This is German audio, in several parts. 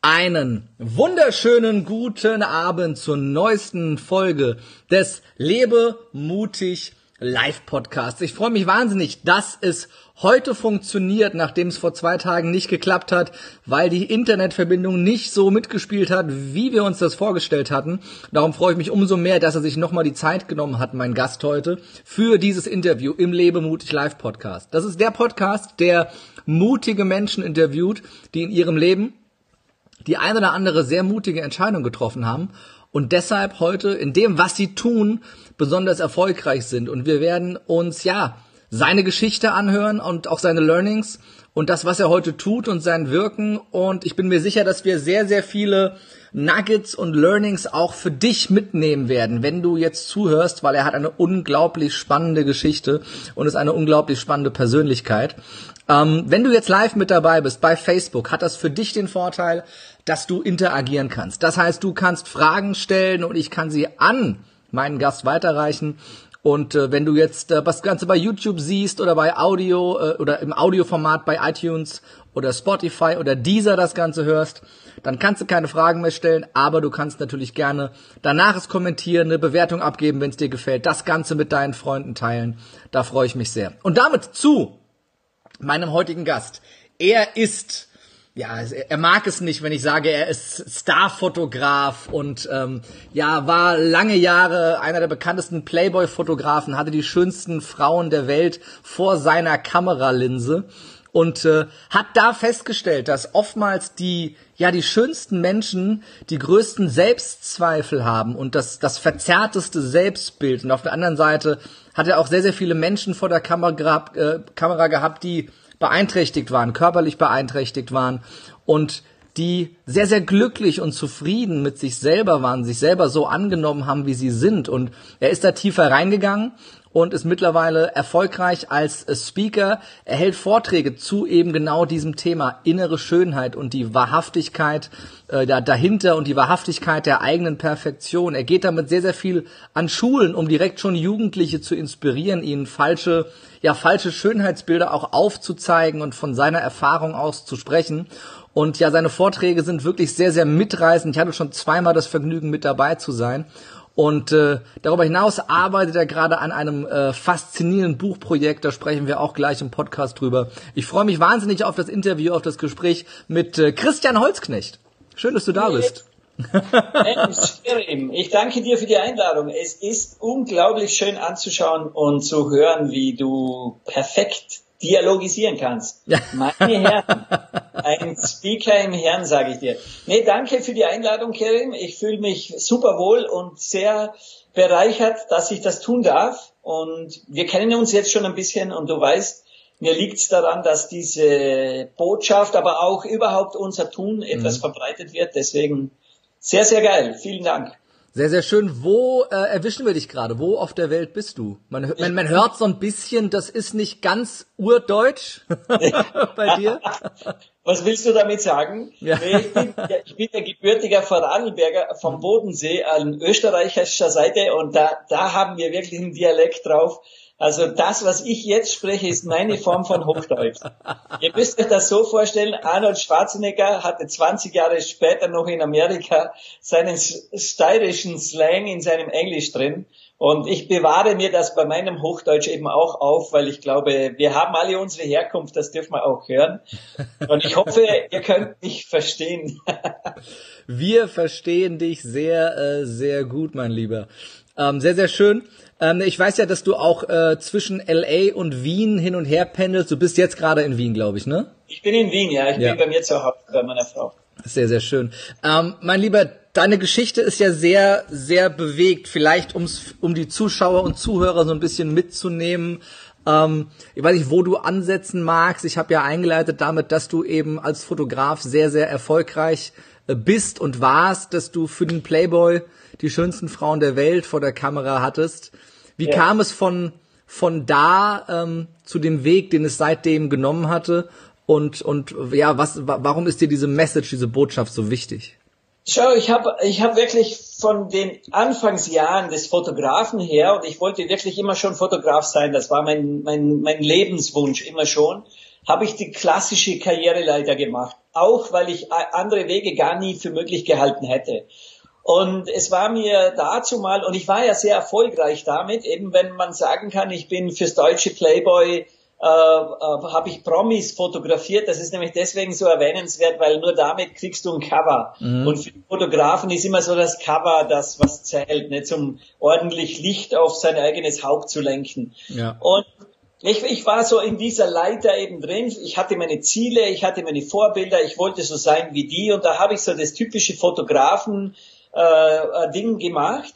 Einen wunderschönen guten Abend zur neuesten Folge des Lebe mutig Live Podcasts. Ich freue mich wahnsinnig, dass es heute funktioniert, nachdem es vor zwei Tagen nicht geklappt hat, weil die Internetverbindung nicht so mitgespielt hat, wie wir uns das vorgestellt hatten. Darum freue ich mich umso mehr, dass er sich nochmal die Zeit genommen hat, mein Gast heute, für dieses Interview im Lebe mutig Live Podcast. Das ist der Podcast, der mutige Menschen interviewt, die in ihrem Leben die ein oder andere sehr mutige Entscheidung getroffen haben und deshalb heute in dem, was sie tun, besonders erfolgreich sind. Und wir werden uns, ja, seine Geschichte anhören und auch seine Learnings und das, was er heute tut und sein Wirken. Und ich bin mir sicher, dass wir sehr, sehr viele Nuggets und Learnings auch für dich mitnehmen werden, wenn du jetzt zuhörst, weil er hat eine unglaublich spannende Geschichte und ist eine unglaublich spannende Persönlichkeit. Ähm, wenn du jetzt live mit dabei bist bei Facebook, hat das für dich den Vorteil, dass du interagieren kannst. Das heißt, du kannst Fragen stellen und ich kann sie an meinen Gast weiterreichen. Und äh, wenn du jetzt äh, das Ganze bei YouTube siehst oder bei Audio äh, oder im Audioformat bei iTunes oder Spotify oder Deezer das Ganze hörst, dann kannst du keine Fragen mehr stellen, aber du kannst natürlich gerne danach es kommentieren, eine Bewertung abgeben, wenn es dir gefällt, das Ganze mit deinen Freunden teilen. Da freue ich mich sehr. Und damit zu meinem heutigen Gast. Er ist ja, er mag es nicht, wenn ich sage, er ist Starfotograf und ähm, ja, war lange Jahre einer der bekanntesten Playboy-Fotografen, hatte die schönsten Frauen der Welt vor seiner Kameralinse und äh, hat da festgestellt, dass oftmals die ja die schönsten Menschen die größten Selbstzweifel haben und das das verzerrteste Selbstbild. Und auf der anderen Seite hat er auch sehr sehr viele Menschen vor der Kamera, äh, Kamera gehabt, die beeinträchtigt waren, körperlich beeinträchtigt waren und die sehr, sehr glücklich und zufrieden mit sich selber waren, sich selber so angenommen haben, wie sie sind. Und er ist da tiefer reingegangen und ist mittlerweile erfolgreich als Speaker. Er hält Vorträge zu eben genau diesem Thema innere Schönheit und die Wahrhaftigkeit äh, dahinter und die Wahrhaftigkeit der eigenen Perfektion. Er geht damit sehr, sehr viel an Schulen, um direkt schon Jugendliche zu inspirieren, ihnen falsche, ja, falsche Schönheitsbilder auch aufzuzeigen und von seiner Erfahrung aus zu sprechen. Und ja, seine Vorträge sind wirklich sehr, sehr mitreißend. Ich hatte schon zweimal das Vergnügen, mit dabei zu sein. Und äh, darüber hinaus arbeitet er gerade an einem äh, faszinierenden Buchprojekt, da sprechen wir auch gleich im Podcast drüber. Ich freue mich wahnsinnig auf das Interview, auf das Gespräch mit äh, Christian Holzknecht. Schön, dass du da bist. ich danke dir für die Einladung. Es ist unglaublich schön anzuschauen und zu hören, wie du perfekt dialogisieren kannst. Ja. Meine Herren, ein Speaker im Herrn, sage ich dir. Nee, danke für die Einladung, Kerim. Ich fühle mich super wohl und sehr bereichert, dass ich das tun darf. Und wir kennen uns jetzt schon ein bisschen und du weißt, mir liegt es daran, dass diese Botschaft, aber auch überhaupt unser Tun etwas mhm. verbreitet wird. Deswegen sehr, sehr geil. Vielen Dank. Sehr, sehr schön. Wo äh, erwischen wir dich gerade? Wo auf der Welt bist du? Man, man, man hört so ein bisschen, das ist nicht ganz urdeutsch bei dir. Was willst du damit sagen? Ja. Ich, bin, ich bin der gebürtiger Vorarlberger vom Bodensee an österreichischer Seite und da, da haben wir wirklich einen Dialekt drauf. Also das, was ich jetzt spreche, ist meine Form von Hochdeutsch. Ihr müsst euch das so vorstellen, Arnold Schwarzenegger hatte 20 Jahre später noch in Amerika seinen steirischen Slang in seinem Englisch drin. Und ich bewahre mir das bei meinem Hochdeutsch eben auch auf, weil ich glaube, wir haben alle unsere Herkunft, das dürfen wir auch hören. Und ich hoffe, ihr könnt mich verstehen. wir verstehen dich sehr, äh, sehr gut, mein Lieber. Ähm, sehr, sehr schön. Ähm, ich weiß ja, dass du auch äh, zwischen LA und Wien hin und her pendelst. Du bist jetzt gerade in Wien, glaube ich, ne? Ich bin in Wien, ja. Ich ja. bin bei mir zu Hause, bei meiner Frau. Sehr, sehr schön. Ähm, mein Lieber, deine Geschichte ist ja sehr, sehr bewegt. Vielleicht ums, um die Zuschauer und Zuhörer so ein bisschen mitzunehmen. Ähm, ich weiß nicht, wo du ansetzen magst. Ich habe ja eingeleitet damit, dass du eben als Fotograf sehr, sehr erfolgreich bist und warst, dass du für den Playboy die schönsten Frauen der Welt vor der Kamera hattest. Wie ja. kam es von, von da ähm, zu dem Weg, den es seitdem genommen hatte? Und, und ja, was, warum ist dir diese Message, diese Botschaft so wichtig? Schau, ich habe ich hab wirklich von den Anfangsjahren des Fotografen her, und ich wollte wirklich immer schon Fotograf sein, das war mein, mein, mein Lebenswunsch immer schon, habe ich die klassische Karriereleiter gemacht. Auch weil ich andere Wege gar nie für möglich gehalten hätte. Und es war mir dazu mal, und ich war ja sehr erfolgreich damit, eben wenn man sagen kann, ich bin fürs deutsche Playboy äh, äh, habe ich Promis fotografiert. Das ist nämlich deswegen so erwähnenswert, weil nur damit kriegst du ein Cover. Mhm. Und für Fotografen ist immer so das Cover das, was zählt, nicht um ordentlich Licht auf sein eigenes Haupt zu lenken. Ja. Und ich, ich war so in dieser Leiter eben drin. Ich hatte meine Ziele, ich hatte meine Vorbilder, ich wollte so sein wie die. Und da habe ich so das typische Fotografen äh, äh gemacht.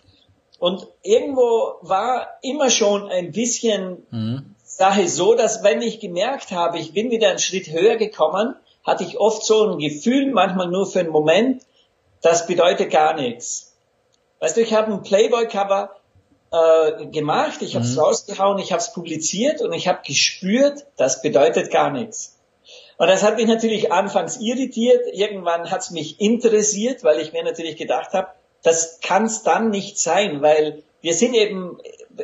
Und irgendwo war immer schon ein bisschen mhm. Sache so, dass wenn ich gemerkt habe, ich bin wieder einen Schritt höher gekommen, hatte ich oft so ein Gefühl, manchmal nur für einen Moment, das bedeutet gar nichts. Weißt du, ich habe ein Playboy-Cover äh, gemacht, ich habe es mhm. rausgehauen, ich habe es publiziert und ich habe gespürt, das bedeutet gar nichts. Und das hat mich natürlich anfangs irritiert, irgendwann hat es mich interessiert, weil ich mir natürlich gedacht habe, das kann es dann nicht sein, weil wir sind eben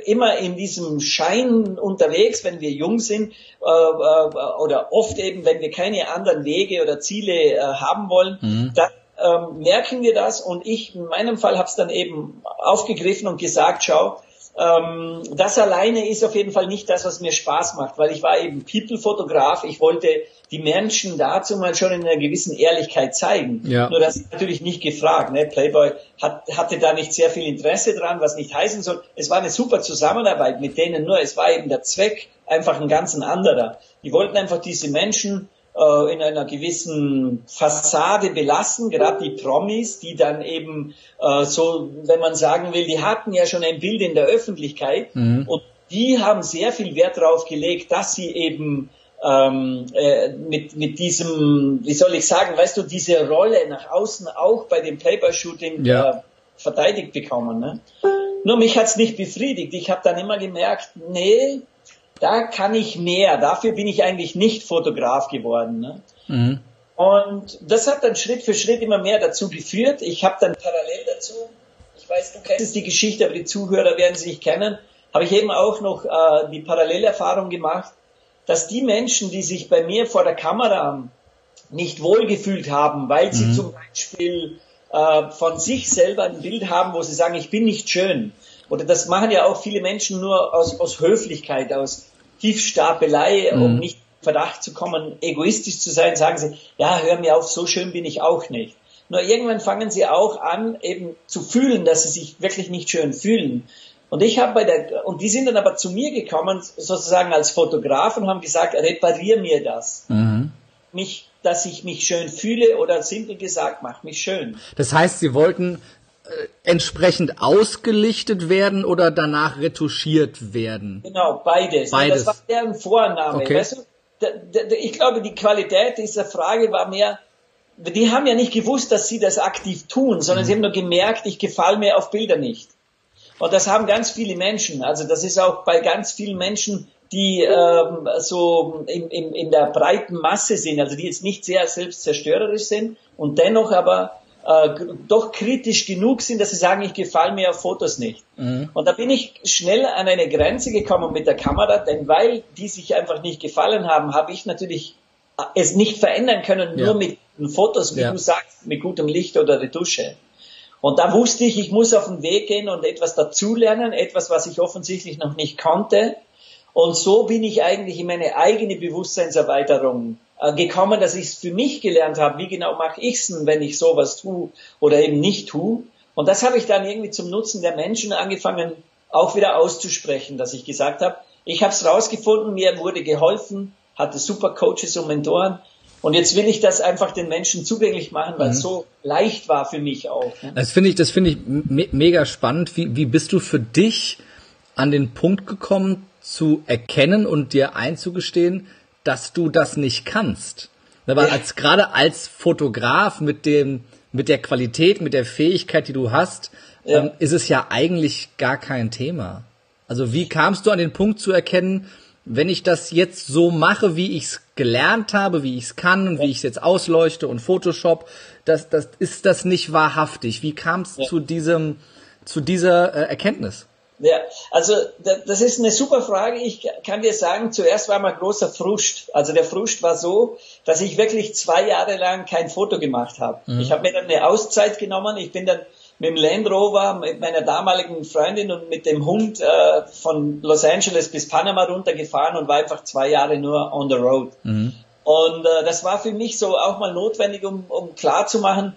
immer in diesem Schein unterwegs, wenn wir jung sind äh, äh, oder oft eben, wenn wir keine anderen Wege oder Ziele äh, haben wollen, mhm. dann ähm, merken wir das und ich in meinem Fall habe es dann eben aufgegriffen und gesagt, schau, ähm, das alleine ist auf jeden Fall nicht das, was mir Spaß macht, weil ich war eben People-Fotograf. Ich wollte die Menschen dazu mal schon in einer gewissen Ehrlichkeit zeigen. Ja. Nur das ist natürlich nicht gefragt. Ne? Playboy hat, hatte da nicht sehr viel Interesse dran, was nicht heißen soll. Es war eine super Zusammenarbeit mit denen, nur es war eben der Zweck einfach ein ganz anderer. Die wollten einfach diese Menschen äh, in einer gewissen Fassade belassen, gerade die Promis, die dann eben äh, so, wenn man sagen will, die hatten ja schon ein Bild in der Öffentlichkeit mhm. und die haben sehr viel Wert darauf gelegt, dass sie eben ähm, äh, mit, mit diesem, wie soll ich sagen, weißt du, diese Rolle nach außen auch bei dem Playboy-Shooting ja. äh, verteidigt bekommen. Ne? Nur mich hat's nicht befriedigt. Ich habe dann immer gemerkt, nee, da kann ich mehr. Dafür bin ich eigentlich nicht Fotograf geworden. Ne? Mhm. Und das hat dann Schritt für Schritt immer mehr dazu geführt. Ich habe dann parallel dazu, ich weiß, du kennst die Geschichte, aber die Zuhörer werden sie nicht kennen, habe ich eben auch noch äh, die Parallelerfahrung gemacht, dass die Menschen, die sich bei mir vor der Kamera nicht wohlgefühlt haben, weil sie mhm. zum Beispiel äh, von sich selber ein Bild haben, wo sie sagen, ich bin nicht schön, oder das machen ja auch viele Menschen nur aus, aus Höflichkeit, aus Tiefstapelei, mhm. um nicht in Verdacht zu kommen, egoistisch zu sein, sagen sie, ja, hör mir auf, so schön bin ich auch nicht. Nur irgendwann fangen sie auch an, eben zu fühlen, dass sie sich wirklich nicht schön fühlen. Und ich habe bei der, und die sind dann aber zu mir gekommen, sozusagen als Fotograf und haben gesagt, reparier mir das. Mhm. Mich, dass ich mich schön fühle oder simpel gesagt, mach mich schön. Das heißt, sie wollten entsprechend ausgelichtet werden oder danach retuschiert werden? Genau, beides. beides. Das war deren Vorname. Okay. Weißt du, ich glaube, die Qualität dieser Frage war mehr, die haben ja nicht gewusst, dass sie das aktiv tun, sondern mhm. sie haben nur gemerkt, ich gefalle mir auf Bilder nicht. Und das haben ganz viele Menschen. Also das ist auch bei ganz vielen Menschen, die ähm, so in, in, in der breiten Masse sind, also die jetzt nicht sehr selbstzerstörerisch sind und dennoch aber äh, doch kritisch genug sind, dass sie sagen, ich gefalle mir auf Fotos nicht. Mhm. Und da bin ich schnell an eine Grenze gekommen mit der Kamera, denn weil die sich einfach nicht gefallen haben, habe ich natürlich äh, es nicht verändern können, ja. nur mit Fotos, wie ja. du sagst, mit gutem Licht oder Retusche. Und da wusste ich, ich muss auf den Weg gehen und etwas dazulernen, etwas, was ich offensichtlich noch nicht konnte. Und so bin ich eigentlich in meine eigene Bewusstseinserweiterung gekommen, dass ich es für mich gelernt habe, wie genau mache ich es denn, wenn ich sowas tue oder eben nicht tue. Und das habe ich dann irgendwie zum Nutzen der Menschen angefangen, auch wieder auszusprechen, dass ich gesagt habe, ich habe es rausgefunden, mir wurde geholfen, hatte super Coaches und Mentoren. Und jetzt will ich das einfach den Menschen zugänglich machen, weil es mhm. so leicht war für mich auch. Ne? Das finde ich, das finde ich me mega spannend. Wie, wie bist du für dich an den Punkt gekommen, zu erkennen und dir einzugestehen, dass du das nicht kannst. Weil als gerade als Fotograf mit dem mit der Qualität, mit der Fähigkeit, die du hast, ja. ähm, ist es ja eigentlich gar kein Thema. Also wie kamst du an den Punkt zu erkennen, wenn ich das jetzt so mache, wie ich es gelernt habe, wie ich es kann und ja. wie ich es jetzt ausleuchte und Photoshop, das, das ist das nicht wahrhaftig. Wie kam es ja. zu diesem, zu dieser äh, Erkenntnis? Ja, also das ist eine super Frage. Ich kann dir sagen, zuerst war mal großer Frust. Also der Frust war so, dass ich wirklich zwei Jahre lang kein Foto gemacht habe. Mhm. Ich habe mir dann eine Auszeit genommen. Ich bin dann mit dem Land Rover, mit meiner damaligen Freundin und mit dem Hund äh, von Los Angeles bis Panama runtergefahren und war einfach zwei Jahre nur on the road. Mhm. Und äh, das war für mich so auch mal notwendig, um, um klar zu machen,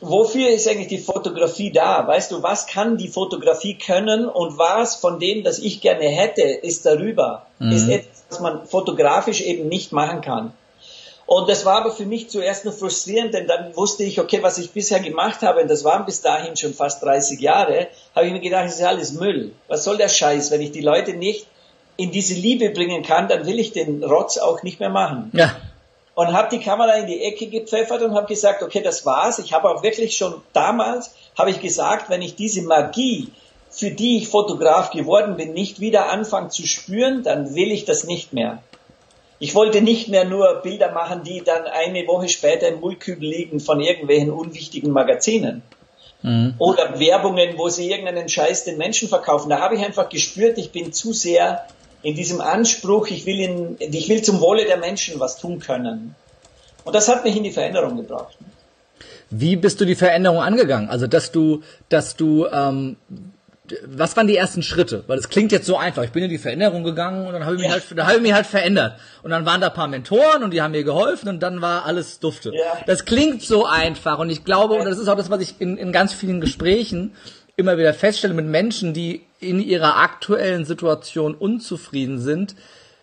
wofür ist eigentlich die Fotografie da? Weißt du, was kann die Fotografie können und was von dem, das ich gerne hätte, ist darüber, mhm. ist etwas, was man fotografisch eben nicht machen kann. Und das war aber für mich zuerst nur frustrierend, denn dann wusste ich, okay, was ich bisher gemacht habe, und das waren bis dahin schon fast 30 Jahre, habe ich mir gedacht, das ist alles Müll. Was soll der Scheiß? Wenn ich die Leute nicht in diese Liebe bringen kann, dann will ich den Rotz auch nicht mehr machen. Ja. Und habe die Kamera in die Ecke gepfeffert und habe gesagt, okay, das war's. Ich habe auch wirklich schon damals, habe ich gesagt, wenn ich diese Magie, für die ich Fotograf geworden bin, nicht wieder anfange zu spüren, dann will ich das nicht mehr. Ich wollte nicht mehr nur Bilder machen, die dann eine Woche später im Mullkübel liegen von irgendwelchen unwichtigen Magazinen. Mhm. Oder Werbungen, wo sie irgendeinen Scheiß den Menschen verkaufen. Da habe ich einfach gespürt, ich bin zu sehr in diesem Anspruch, ich will, in, ich will zum Wohle der Menschen was tun können. Und das hat mich in die Veränderung gebracht. Wie bist du die Veränderung angegangen? Also, dass du, dass du ähm, was waren die ersten Schritte? Weil es klingt jetzt so einfach. Ich bin in die Veränderung gegangen und dann habe ich, ja. mich halt, dann habe ich mich halt verändert. Und dann waren da paar Mentoren und die haben mir geholfen und dann war alles dufte. Ja. Das klingt so einfach und ich glaube, und das ist auch das, was ich in, in ganz vielen Gesprächen immer wieder feststelle mit Menschen, die in ihrer aktuellen Situation unzufrieden sind.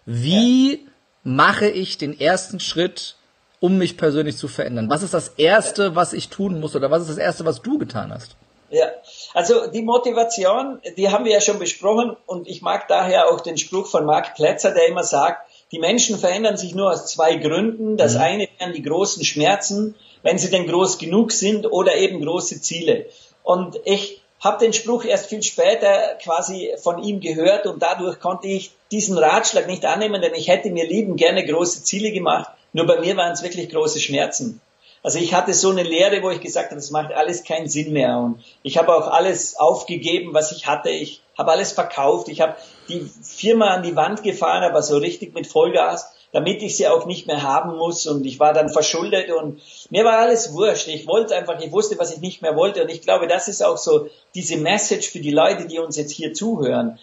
Wie ja. mache ich den ersten Schritt, um mich persönlich zu verändern? Was ist das Erste, was ich tun muss oder was ist das Erste, was du getan hast? Ja, also die Motivation, die haben wir ja schon besprochen und ich mag daher auch den Spruch von Mark Plätzer, der immer sagt, die Menschen verändern sich nur aus zwei Gründen. Das mhm. eine wären die großen Schmerzen, wenn sie denn groß genug sind oder eben große Ziele. Und ich habe den Spruch erst viel später quasi von ihm gehört und dadurch konnte ich diesen Ratschlag nicht annehmen, denn ich hätte mir lieben gerne große Ziele gemacht. Nur bei mir waren es wirklich große Schmerzen. Also ich hatte so eine Lehre, wo ich gesagt habe, das macht alles keinen Sinn mehr. Und ich habe auch alles aufgegeben, was ich hatte. Ich habe alles verkauft. Ich habe die Firma an die Wand gefahren, aber so richtig mit Vollgas, damit ich sie auch nicht mehr haben muss. Und ich war dann verschuldet und mir war alles wurscht. Ich wollte einfach, ich wusste, was ich nicht mehr wollte. Und ich glaube, das ist auch so diese Message für die Leute, die uns jetzt hier zuhören.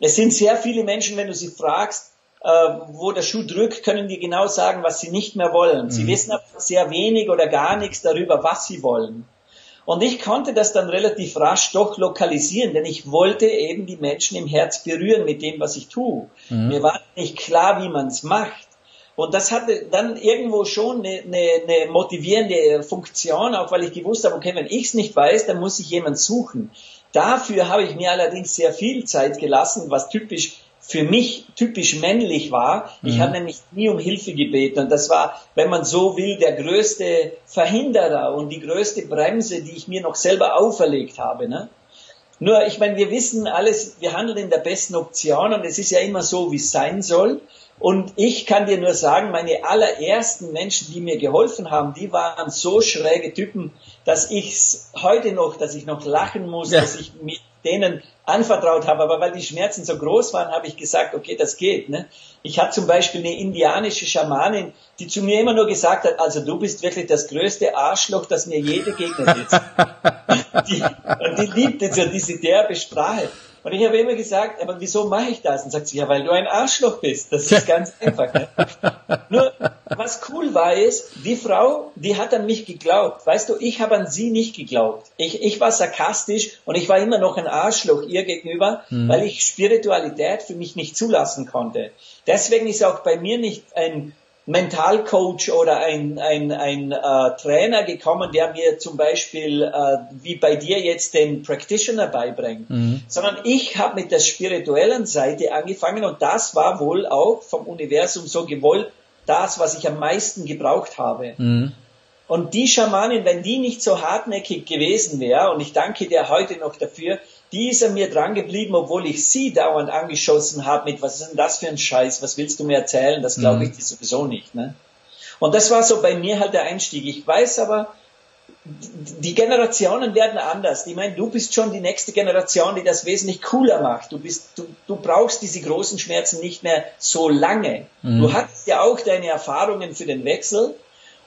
Es sind sehr viele Menschen, wenn du sie fragst, äh, wo der Schuh drückt, können die genau sagen, was sie nicht mehr wollen. Sie mhm. wissen aber sehr wenig oder gar nichts darüber, was sie wollen. Und ich konnte das dann relativ rasch doch lokalisieren, denn ich wollte eben die Menschen im Herz berühren mit dem, was ich tue. Mhm. Mir war nicht klar, wie man es macht. Und das hatte dann irgendwo schon eine, eine, eine motivierende Funktion, auch weil ich gewusst habe, okay, wenn ich es nicht weiß, dann muss ich jemand suchen. Dafür habe ich mir allerdings sehr viel Zeit gelassen, was typisch für mich typisch männlich war. Ich mhm. habe nämlich nie um Hilfe gebeten. Und das war, wenn man so will, der größte Verhinderer und die größte Bremse, die ich mir noch selber auferlegt habe. Ne? Nur, ich meine, wir wissen alles, wir handeln in der besten Option und es ist ja immer so, wie es sein soll. Und ich kann dir nur sagen, meine allerersten Menschen, die mir geholfen haben, die waren so schräge Typen, dass ich heute noch, dass ich noch lachen muss, ja. dass ich mir denen anvertraut habe. Aber weil die Schmerzen so groß waren, habe ich gesagt, okay, das geht. Ne? Ich hatte zum Beispiel eine indianische Schamanin, die zu mir immer nur gesagt hat, also du bist wirklich das größte Arschloch, das mir je begegnet ist. die, und die liebte so diese derbe Sprache. Und ich habe immer gesagt, aber wieso mache ich das? Und sagt sie, ja, weil du ein Arschloch bist. Das ist ganz einfach. Ne? Nur, was cool war, ist, die Frau, die hat an mich geglaubt. Weißt du, ich habe an sie nicht geglaubt. Ich, ich war sarkastisch und ich war immer noch ein Arschloch ihr gegenüber, mhm. weil ich Spiritualität für mich nicht zulassen konnte. Deswegen ist auch bei mir nicht ein Mentalcoach oder ein, ein, ein äh, Trainer gekommen, der mir zum Beispiel äh, wie bei dir jetzt den Practitioner beibringt, mhm. sondern ich habe mit der spirituellen Seite angefangen und das war wohl auch vom Universum so gewollt, das, was ich am meisten gebraucht habe. Mhm. Und die Schamanin, wenn die nicht so hartnäckig gewesen wäre, und ich danke dir heute noch dafür, die ist an mir dran geblieben, obwohl ich sie dauernd angeschossen habe mit, was ist denn das für ein Scheiß, was willst du mir erzählen, das glaube ich mhm. dir sowieso nicht. Ne? Und das war so bei mir halt der Einstieg. Ich weiß aber, die Generationen werden anders. Ich meine, du bist schon die nächste Generation, die das wesentlich cooler macht. Du bist, du, du brauchst diese großen Schmerzen nicht mehr so lange. Mhm. Du hattest ja auch deine Erfahrungen für den Wechsel.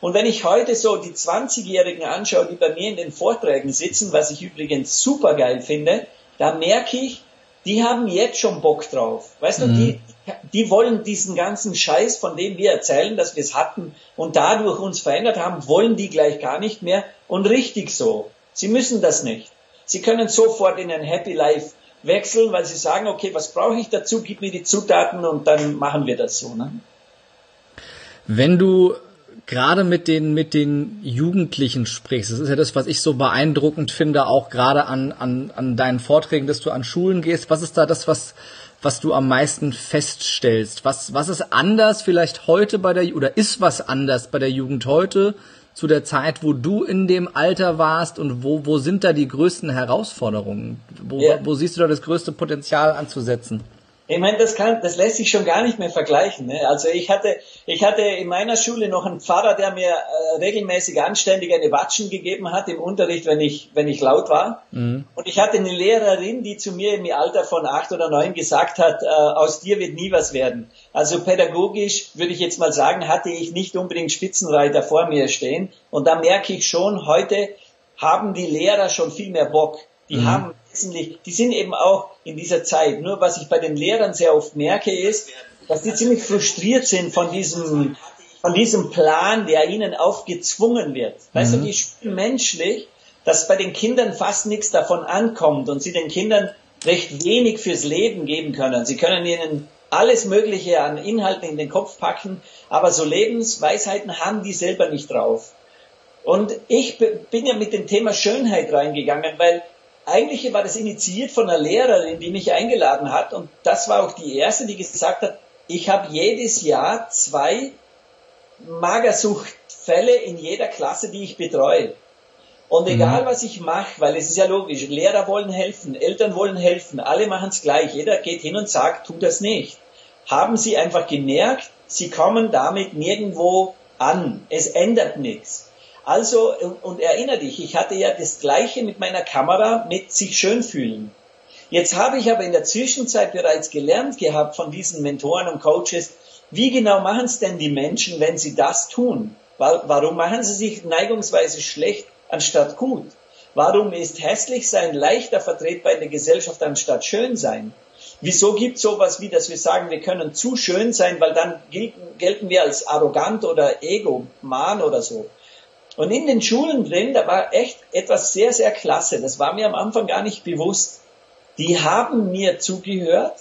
Und wenn ich heute so die 20-Jährigen anschaue, die bei mir in den Vorträgen sitzen, was ich übrigens super geil finde, da merke ich, die haben jetzt schon Bock drauf. Weißt mhm. du, die, die wollen diesen ganzen Scheiß, von dem wir erzählen, dass wir es hatten und dadurch uns verändert haben, wollen die gleich gar nicht mehr und richtig so. Sie müssen das nicht. Sie können sofort in ein Happy Life wechseln, weil sie sagen, okay, was brauche ich dazu? Gib mir die Zutaten und dann machen wir das so. Ne? Wenn du gerade mit den, mit den Jugendlichen sprichst. Das ist ja das, was ich so beeindruckend finde, auch gerade an, an, an deinen Vorträgen, dass du an Schulen gehst. Was ist da das, was, was du am meisten feststellst? Was, was ist anders vielleicht heute bei der, oder ist was anders bei der Jugend heute zu der Zeit, wo du in dem Alter warst und wo, wo sind da die größten Herausforderungen? Wo, ja. wo siehst du da das größte Potenzial anzusetzen? Ich meine, das kann, das lässt sich schon gar nicht mehr vergleichen. Ne? Also ich hatte, ich hatte in meiner Schule noch einen Pfarrer, der mir äh, regelmäßig anständig eine Watschen gegeben hat im Unterricht, wenn ich, wenn ich laut war. Mhm. Und ich hatte eine Lehrerin, die zu mir im Alter von acht oder neun gesagt hat, äh, aus dir wird nie was werden. Also pädagogisch würde ich jetzt mal sagen, hatte ich nicht unbedingt Spitzenreiter vor mir stehen. Und da merke ich schon, heute haben die Lehrer schon viel mehr Bock. Die mhm. haben wesentlich, die sind eben auch in dieser Zeit. Nur was ich bei den Lehrern sehr oft merke, ist, dass die ziemlich frustriert sind von diesem, von diesem Plan, der ihnen aufgezwungen wird. Weißt mhm. du, die spüren menschlich, dass bei den Kindern fast nichts davon ankommt und sie den Kindern recht wenig fürs Leben geben können. Sie können ihnen alles Mögliche an Inhalten in den Kopf packen, aber so Lebensweisheiten haben die selber nicht drauf. Und ich bin ja mit dem Thema Schönheit reingegangen, weil eigentlich war das initiiert von einer Lehrerin, die mich eingeladen hat und das war auch die erste, die gesagt hat, ich habe jedes Jahr zwei Magersuchtfälle in jeder Klasse, die ich betreue. Und mhm. egal was ich mache, weil es ist ja logisch, Lehrer wollen helfen, Eltern wollen helfen, alle machen es gleich, jeder geht hin und sagt, tu das nicht. Haben sie einfach gemerkt, sie kommen damit nirgendwo an. Es ändert nichts. Also, und erinnere dich, ich hatte ja das Gleiche mit meiner Kamera mit sich schön fühlen. Jetzt habe ich aber in der Zwischenzeit bereits gelernt gehabt von diesen Mentoren und Coaches, wie genau machen es denn die Menschen, wenn sie das tun? Warum machen sie sich neigungsweise schlecht anstatt gut? Warum ist hässlich sein leichter vertretbar in der Gesellschaft anstatt schön sein? Wieso gibt es sowas wie, dass wir sagen, wir können zu schön sein, weil dann gelten, gelten wir als arrogant oder egoman oder so? Und in den Schulen drin, da war echt etwas sehr, sehr klasse. Das war mir am Anfang gar nicht bewusst. Die haben mir zugehört,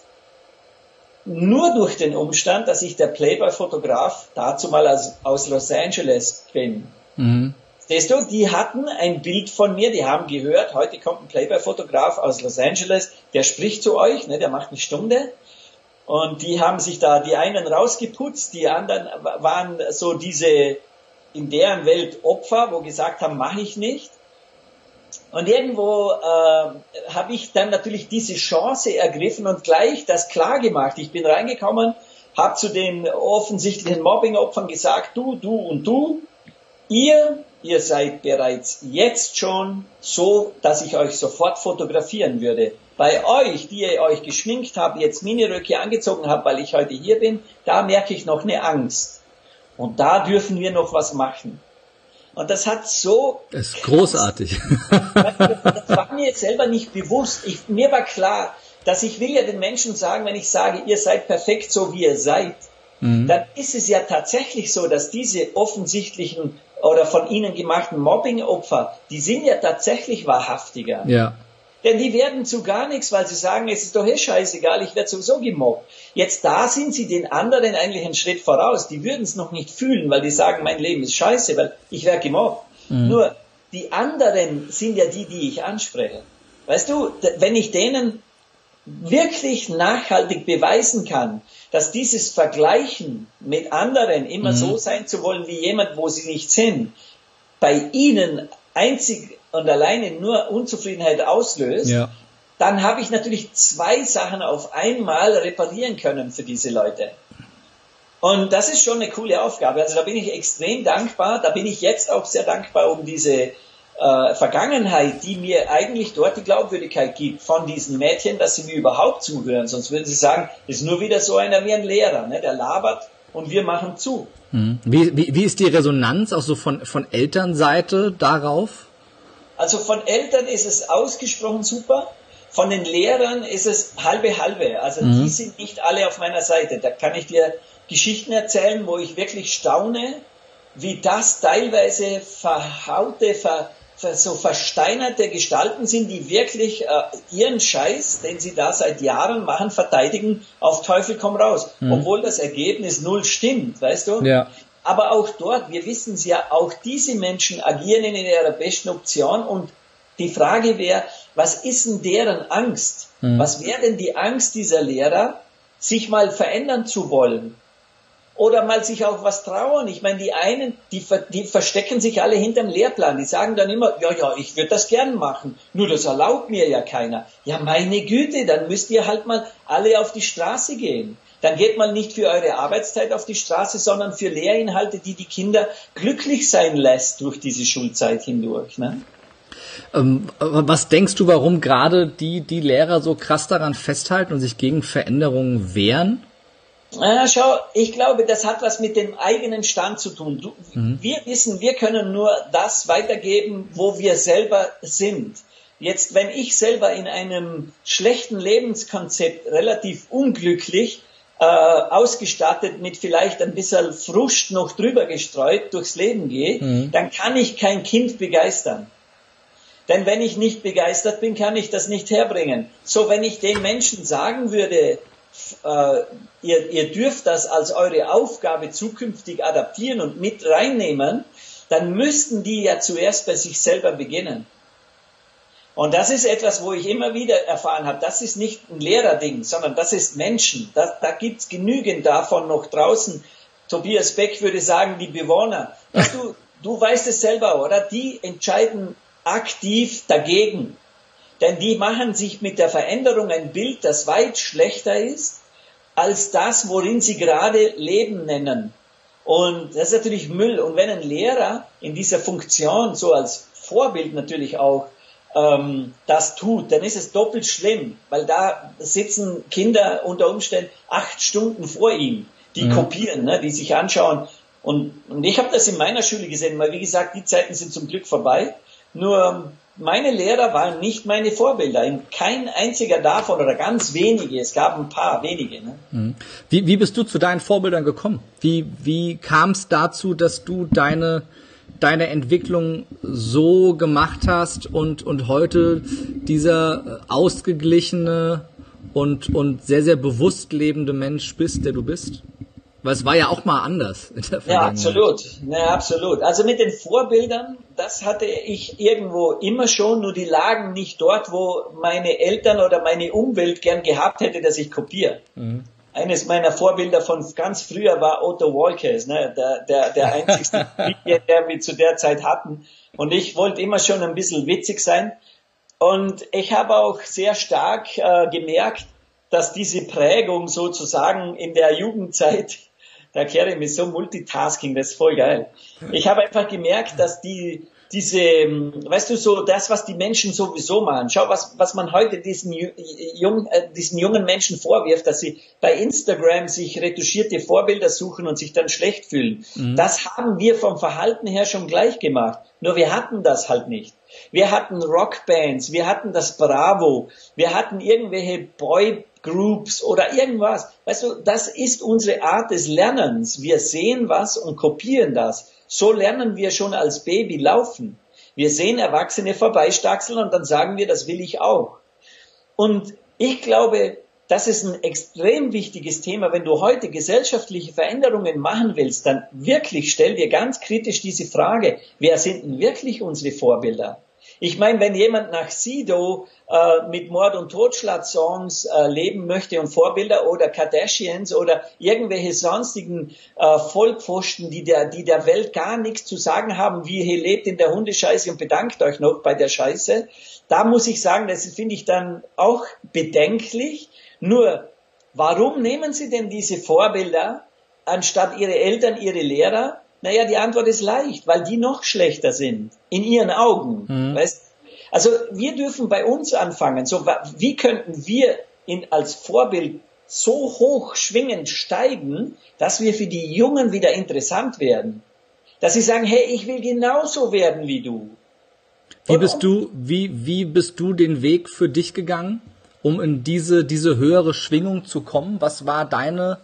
nur durch den Umstand, dass ich der Playboy-Fotograf dazu mal aus, aus Los Angeles bin. Mhm. Siehst du, die hatten ein Bild von mir, die haben gehört, heute kommt ein Playboy-Fotograf aus Los Angeles, der spricht zu euch, ne, der macht eine Stunde. Und die haben sich da, die einen rausgeputzt, die anderen waren so diese in deren Welt Opfer, wo gesagt haben, mache ich nicht. Und irgendwo äh, habe ich dann natürlich diese Chance ergriffen und gleich das klar gemacht. Ich bin reingekommen, habe zu den offensichtlichen Mobbing-Opfern gesagt, du, du und du, ihr, ihr seid bereits jetzt schon so, dass ich euch sofort fotografieren würde. Bei euch, die ihr euch geschminkt habt, jetzt Miniröcke angezogen habt, weil ich heute hier bin, da merke ich noch eine Angst. Und da dürfen wir noch was machen. Und das hat so. Das ist großartig. das war mir jetzt selber nicht bewusst. Ich, mir war klar, dass ich will ja den Menschen sagen, wenn ich sage, ihr seid perfekt so wie ihr seid, mhm. dann ist es ja tatsächlich so, dass diese offensichtlichen oder von ihnen gemachten Mobbing-Opfer, die sind ja tatsächlich wahrhaftiger. Ja. Denn die werden zu gar nichts, weil sie sagen, es ist doch eh scheißegal, ich werde sowieso gemobbt. Jetzt da sind sie den anderen eigentlich einen Schritt voraus. Die würden es noch nicht fühlen, weil die sagen, mein Leben ist scheiße, weil ich werde gemobbt. Mhm. Nur die anderen sind ja die, die ich anspreche. Weißt du, wenn ich denen wirklich nachhaltig beweisen kann, dass dieses Vergleichen mit anderen immer mhm. so sein zu wollen wie jemand, wo sie nicht sind, bei ihnen einzig und alleine nur Unzufriedenheit auslöst, ja. Dann habe ich natürlich zwei Sachen auf einmal reparieren können für diese Leute. Und das ist schon eine coole Aufgabe. Also da bin ich extrem dankbar. Da bin ich jetzt auch sehr dankbar um diese äh, Vergangenheit, die mir eigentlich dort die Glaubwürdigkeit gibt von diesen Mädchen, dass sie mir überhaupt zuhören. Sonst würden sie sagen, das ist nur wieder so einer wie ein Lehrer, ne? der labert und wir machen zu. Mhm. Wie, wie, wie ist die Resonanz auch so von, von Elternseite darauf? Also von Eltern ist es ausgesprochen super. Von den Lehrern ist es halbe halbe. Also mhm. die sind nicht alle auf meiner Seite. Da kann ich dir Geschichten erzählen, wo ich wirklich staune, wie das teilweise verhaute, ver, so versteinerte Gestalten sind, die wirklich äh, ihren Scheiß, den sie da seit Jahren machen, verteidigen, auf Teufel komm raus. Mhm. Obwohl das Ergebnis null stimmt, weißt du? Ja. Aber auch dort, wir wissen es ja, auch diese Menschen agieren in ihrer besten Option und die Frage wäre, was ist denn deren Angst? Mhm. Was wäre denn die Angst dieser Lehrer, sich mal verändern zu wollen? oder mal sich auch was trauen. Ich meine, die einen, die, die verstecken sich alle hinterm Lehrplan. Die sagen dann immer, ja, ja, ich würde das gern machen. Nur das erlaubt mir ja keiner. Ja, meine Güte, dann müsst ihr halt mal alle auf die Straße gehen. Dann geht mal nicht für eure Arbeitszeit auf die Straße, sondern für Lehrinhalte, die die Kinder glücklich sein lässt durch diese Schulzeit hindurch. Ne? Ähm, was denkst du, warum gerade die, die Lehrer so krass daran festhalten und sich gegen Veränderungen wehren? Ja, schau, ich glaube, das hat was mit dem eigenen Stand zu tun. Du, mhm. Wir wissen, wir können nur das weitergeben, wo wir selber sind. Jetzt, wenn ich selber in einem schlechten Lebenskonzept relativ unglücklich äh, ausgestattet mit vielleicht ein bisschen Frust noch drüber gestreut durchs Leben gehe, mhm. dann kann ich kein Kind begeistern. Denn wenn ich nicht begeistert bin, kann ich das nicht herbringen. So, wenn ich den Menschen sagen würde, äh, ihr, ihr dürft das als eure Aufgabe zukünftig adaptieren und mit reinnehmen, dann müssten die ja zuerst bei sich selber beginnen. Und das ist etwas, wo ich immer wieder erfahren habe, das ist nicht ein Lehrerding, sondern das ist Menschen. Da, da gibt's genügend davon noch draußen. Tobias Beck würde sagen, die Bewohner. Du, du weißt es selber, oder? Die entscheiden aktiv dagegen. Denn die machen sich mit der Veränderung ein Bild, das weit schlechter ist als das, worin sie gerade Leben nennen. Und das ist natürlich Müll. Und wenn ein Lehrer in dieser Funktion, so als Vorbild natürlich auch, ähm, das tut, dann ist es doppelt schlimm, weil da sitzen Kinder unter Umständen acht Stunden vor ihm, die mhm. kopieren, ne, die sich anschauen. Und, und ich habe das in meiner Schule gesehen, weil wie gesagt, die Zeiten sind zum Glück vorbei. Nur meine Lehrer waren nicht meine Vorbilder. Kein einziger davon oder ganz wenige. Es gab ein paar wenige. Ne? Mhm. Wie, wie bist du zu deinen Vorbildern gekommen? Wie, wie kam es dazu, dass du deine, deine Entwicklung so gemacht hast und, und heute dieser ausgeglichene und, und sehr, sehr bewusst lebende Mensch bist, der du bist? Weil es war ja auch mal anders in der Ja, absolut. Ja, absolut. Also mit den Vorbildern, das hatte ich irgendwo immer schon, nur die lagen nicht dort, wo meine Eltern oder meine Umwelt gern gehabt hätte, dass ich kopiere. Mhm. Eines meiner Vorbilder von ganz früher war Otto Walkes, ne, der, der, der einzigste der wir zu der Zeit hatten. Und ich wollte immer schon ein bisschen witzig sein. Und ich habe auch sehr stark äh, gemerkt, dass diese Prägung sozusagen in der Jugendzeit der Kerem ist so multitasking, das ist voll geil. Ich habe einfach gemerkt, dass die, diese, weißt du, so das, was die Menschen sowieso machen. Schau, was, was man heute diesen, jung, äh, diesen jungen Menschen vorwirft, dass sie bei Instagram sich retuschierte Vorbilder suchen und sich dann schlecht fühlen. Mhm. Das haben wir vom Verhalten her schon gleich gemacht. Nur wir hatten das halt nicht. Wir hatten Rockbands, wir hatten das Bravo, wir hatten irgendwelche Boy Groups oder irgendwas. Weißt du, das ist unsere Art des Lernens. Wir sehen was und kopieren das. So lernen wir schon als Baby laufen. Wir sehen Erwachsene vorbeistaxeln und dann sagen wir, das will ich auch. Und ich glaube, das ist ein extrem wichtiges Thema. Wenn du heute gesellschaftliche Veränderungen machen willst, dann wirklich stell dir ganz kritisch diese Frage, wer sind denn wirklich unsere Vorbilder? Ich meine, wenn jemand nach Sido äh, mit Mord- und Totschlag-Songs äh, leben möchte und Vorbilder oder Kardashians oder irgendwelche sonstigen äh, Vollpfosten, die der, die der Welt gar nichts zu sagen haben, wie ihr lebt in der Hundescheiße und bedankt euch noch bei der Scheiße, da muss ich sagen, das finde ich dann auch bedenklich. Nur, warum nehmen Sie denn diese Vorbilder, anstatt Ihre Eltern, Ihre Lehrer, Naja, die Antwort ist leicht, weil die noch schlechter sind in ihren Augen. Mhm. Weißt? Also wir dürfen bei uns anfangen. So, wie könnten wir in, als Vorbild so hoch schwingend steigen, dass wir für die Jungen wieder interessant werden? Dass sie sagen, hey, ich will genauso werden wie du. Wie bist du, wie, wie bist du den Weg für dich gegangen, um in diese, diese höhere Schwingung zu kommen? Was war deine,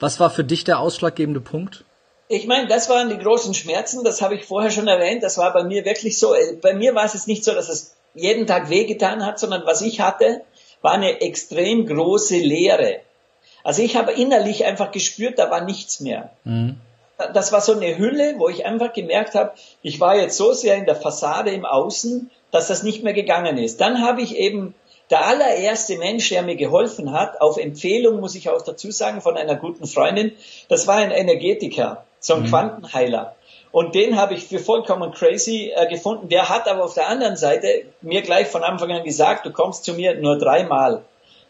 was war für dich der ausschlaggebende Punkt? Ich meine, das waren die großen Schmerzen, das habe ich vorher schon erwähnt, das war bei mir wirklich so. Äh, bei mir war es jetzt nicht so, dass es jeden Tag wehgetan hat, sondern was ich hatte, war eine extrem große Leere. Also ich habe innerlich einfach gespürt, da war nichts mehr. Mhm. Das war so eine Hülle, wo ich einfach gemerkt habe, ich war jetzt so sehr in der Fassade im Außen, dass das nicht mehr gegangen ist. Dann habe ich eben der allererste Mensch, der mir geholfen hat, auf Empfehlung, muss ich auch dazu sagen, von einer guten Freundin, das war ein Energetiker so ein mhm. Quantenheiler. Und den habe ich für vollkommen crazy äh, gefunden. Der hat aber auf der anderen Seite mir gleich von Anfang an gesagt, du kommst zu mir nur dreimal.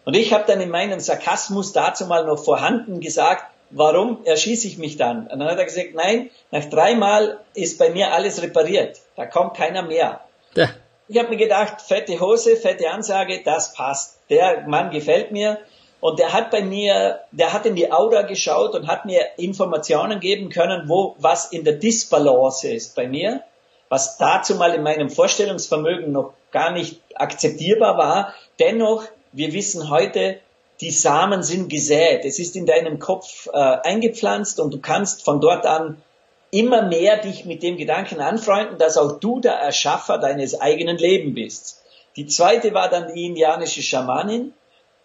Und ich habe dann in meinem Sarkasmus dazu mal noch vorhanden gesagt, warum erschieße ich mich dann? Und dann hat er gesagt, nein, nach dreimal ist bei mir alles repariert. Da kommt keiner mehr. Ja. Ich habe mir gedacht, fette Hose, fette Ansage, das passt. Der Mann gefällt mir. Und der hat bei mir, der hat in die Aura geschaut und hat mir Informationen geben können, wo was in der Disbalance ist bei mir, was dazu mal in meinem Vorstellungsvermögen noch gar nicht akzeptierbar war. Dennoch, wir wissen heute, die Samen sind gesät. Es ist in deinem Kopf äh, eingepflanzt und du kannst von dort an immer mehr dich mit dem Gedanken anfreunden, dass auch du der Erschaffer deines eigenen Lebens bist. Die zweite war dann die indianische Schamanin,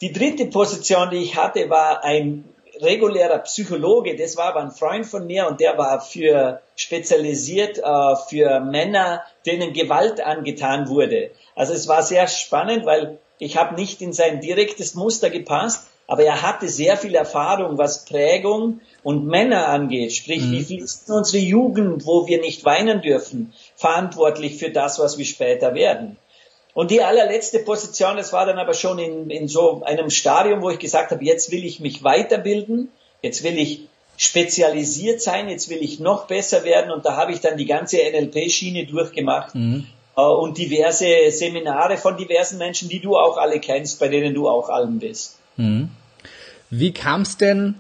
die dritte Position, die ich hatte, war ein regulärer Psychologe. Das war aber ein Freund von mir und der war für spezialisiert äh, für Männer, denen Gewalt angetan wurde. Also es war sehr spannend, weil ich habe nicht in sein direktes Muster gepasst, aber er hatte sehr viel Erfahrung, was Prägung und Männer angeht. Sprich, mhm. wie viel ist unsere Jugend, wo wir nicht weinen dürfen, verantwortlich für das, was wir später werden. Und die allerletzte Position, das war dann aber schon in, in so einem Stadium, wo ich gesagt habe, jetzt will ich mich weiterbilden, jetzt will ich spezialisiert sein, jetzt will ich noch besser werden und da habe ich dann die ganze NLP-Schiene durchgemacht mhm. äh, und diverse Seminare von diversen Menschen, die du auch alle kennst, bei denen du auch allen bist. Mhm. Wie kam es denn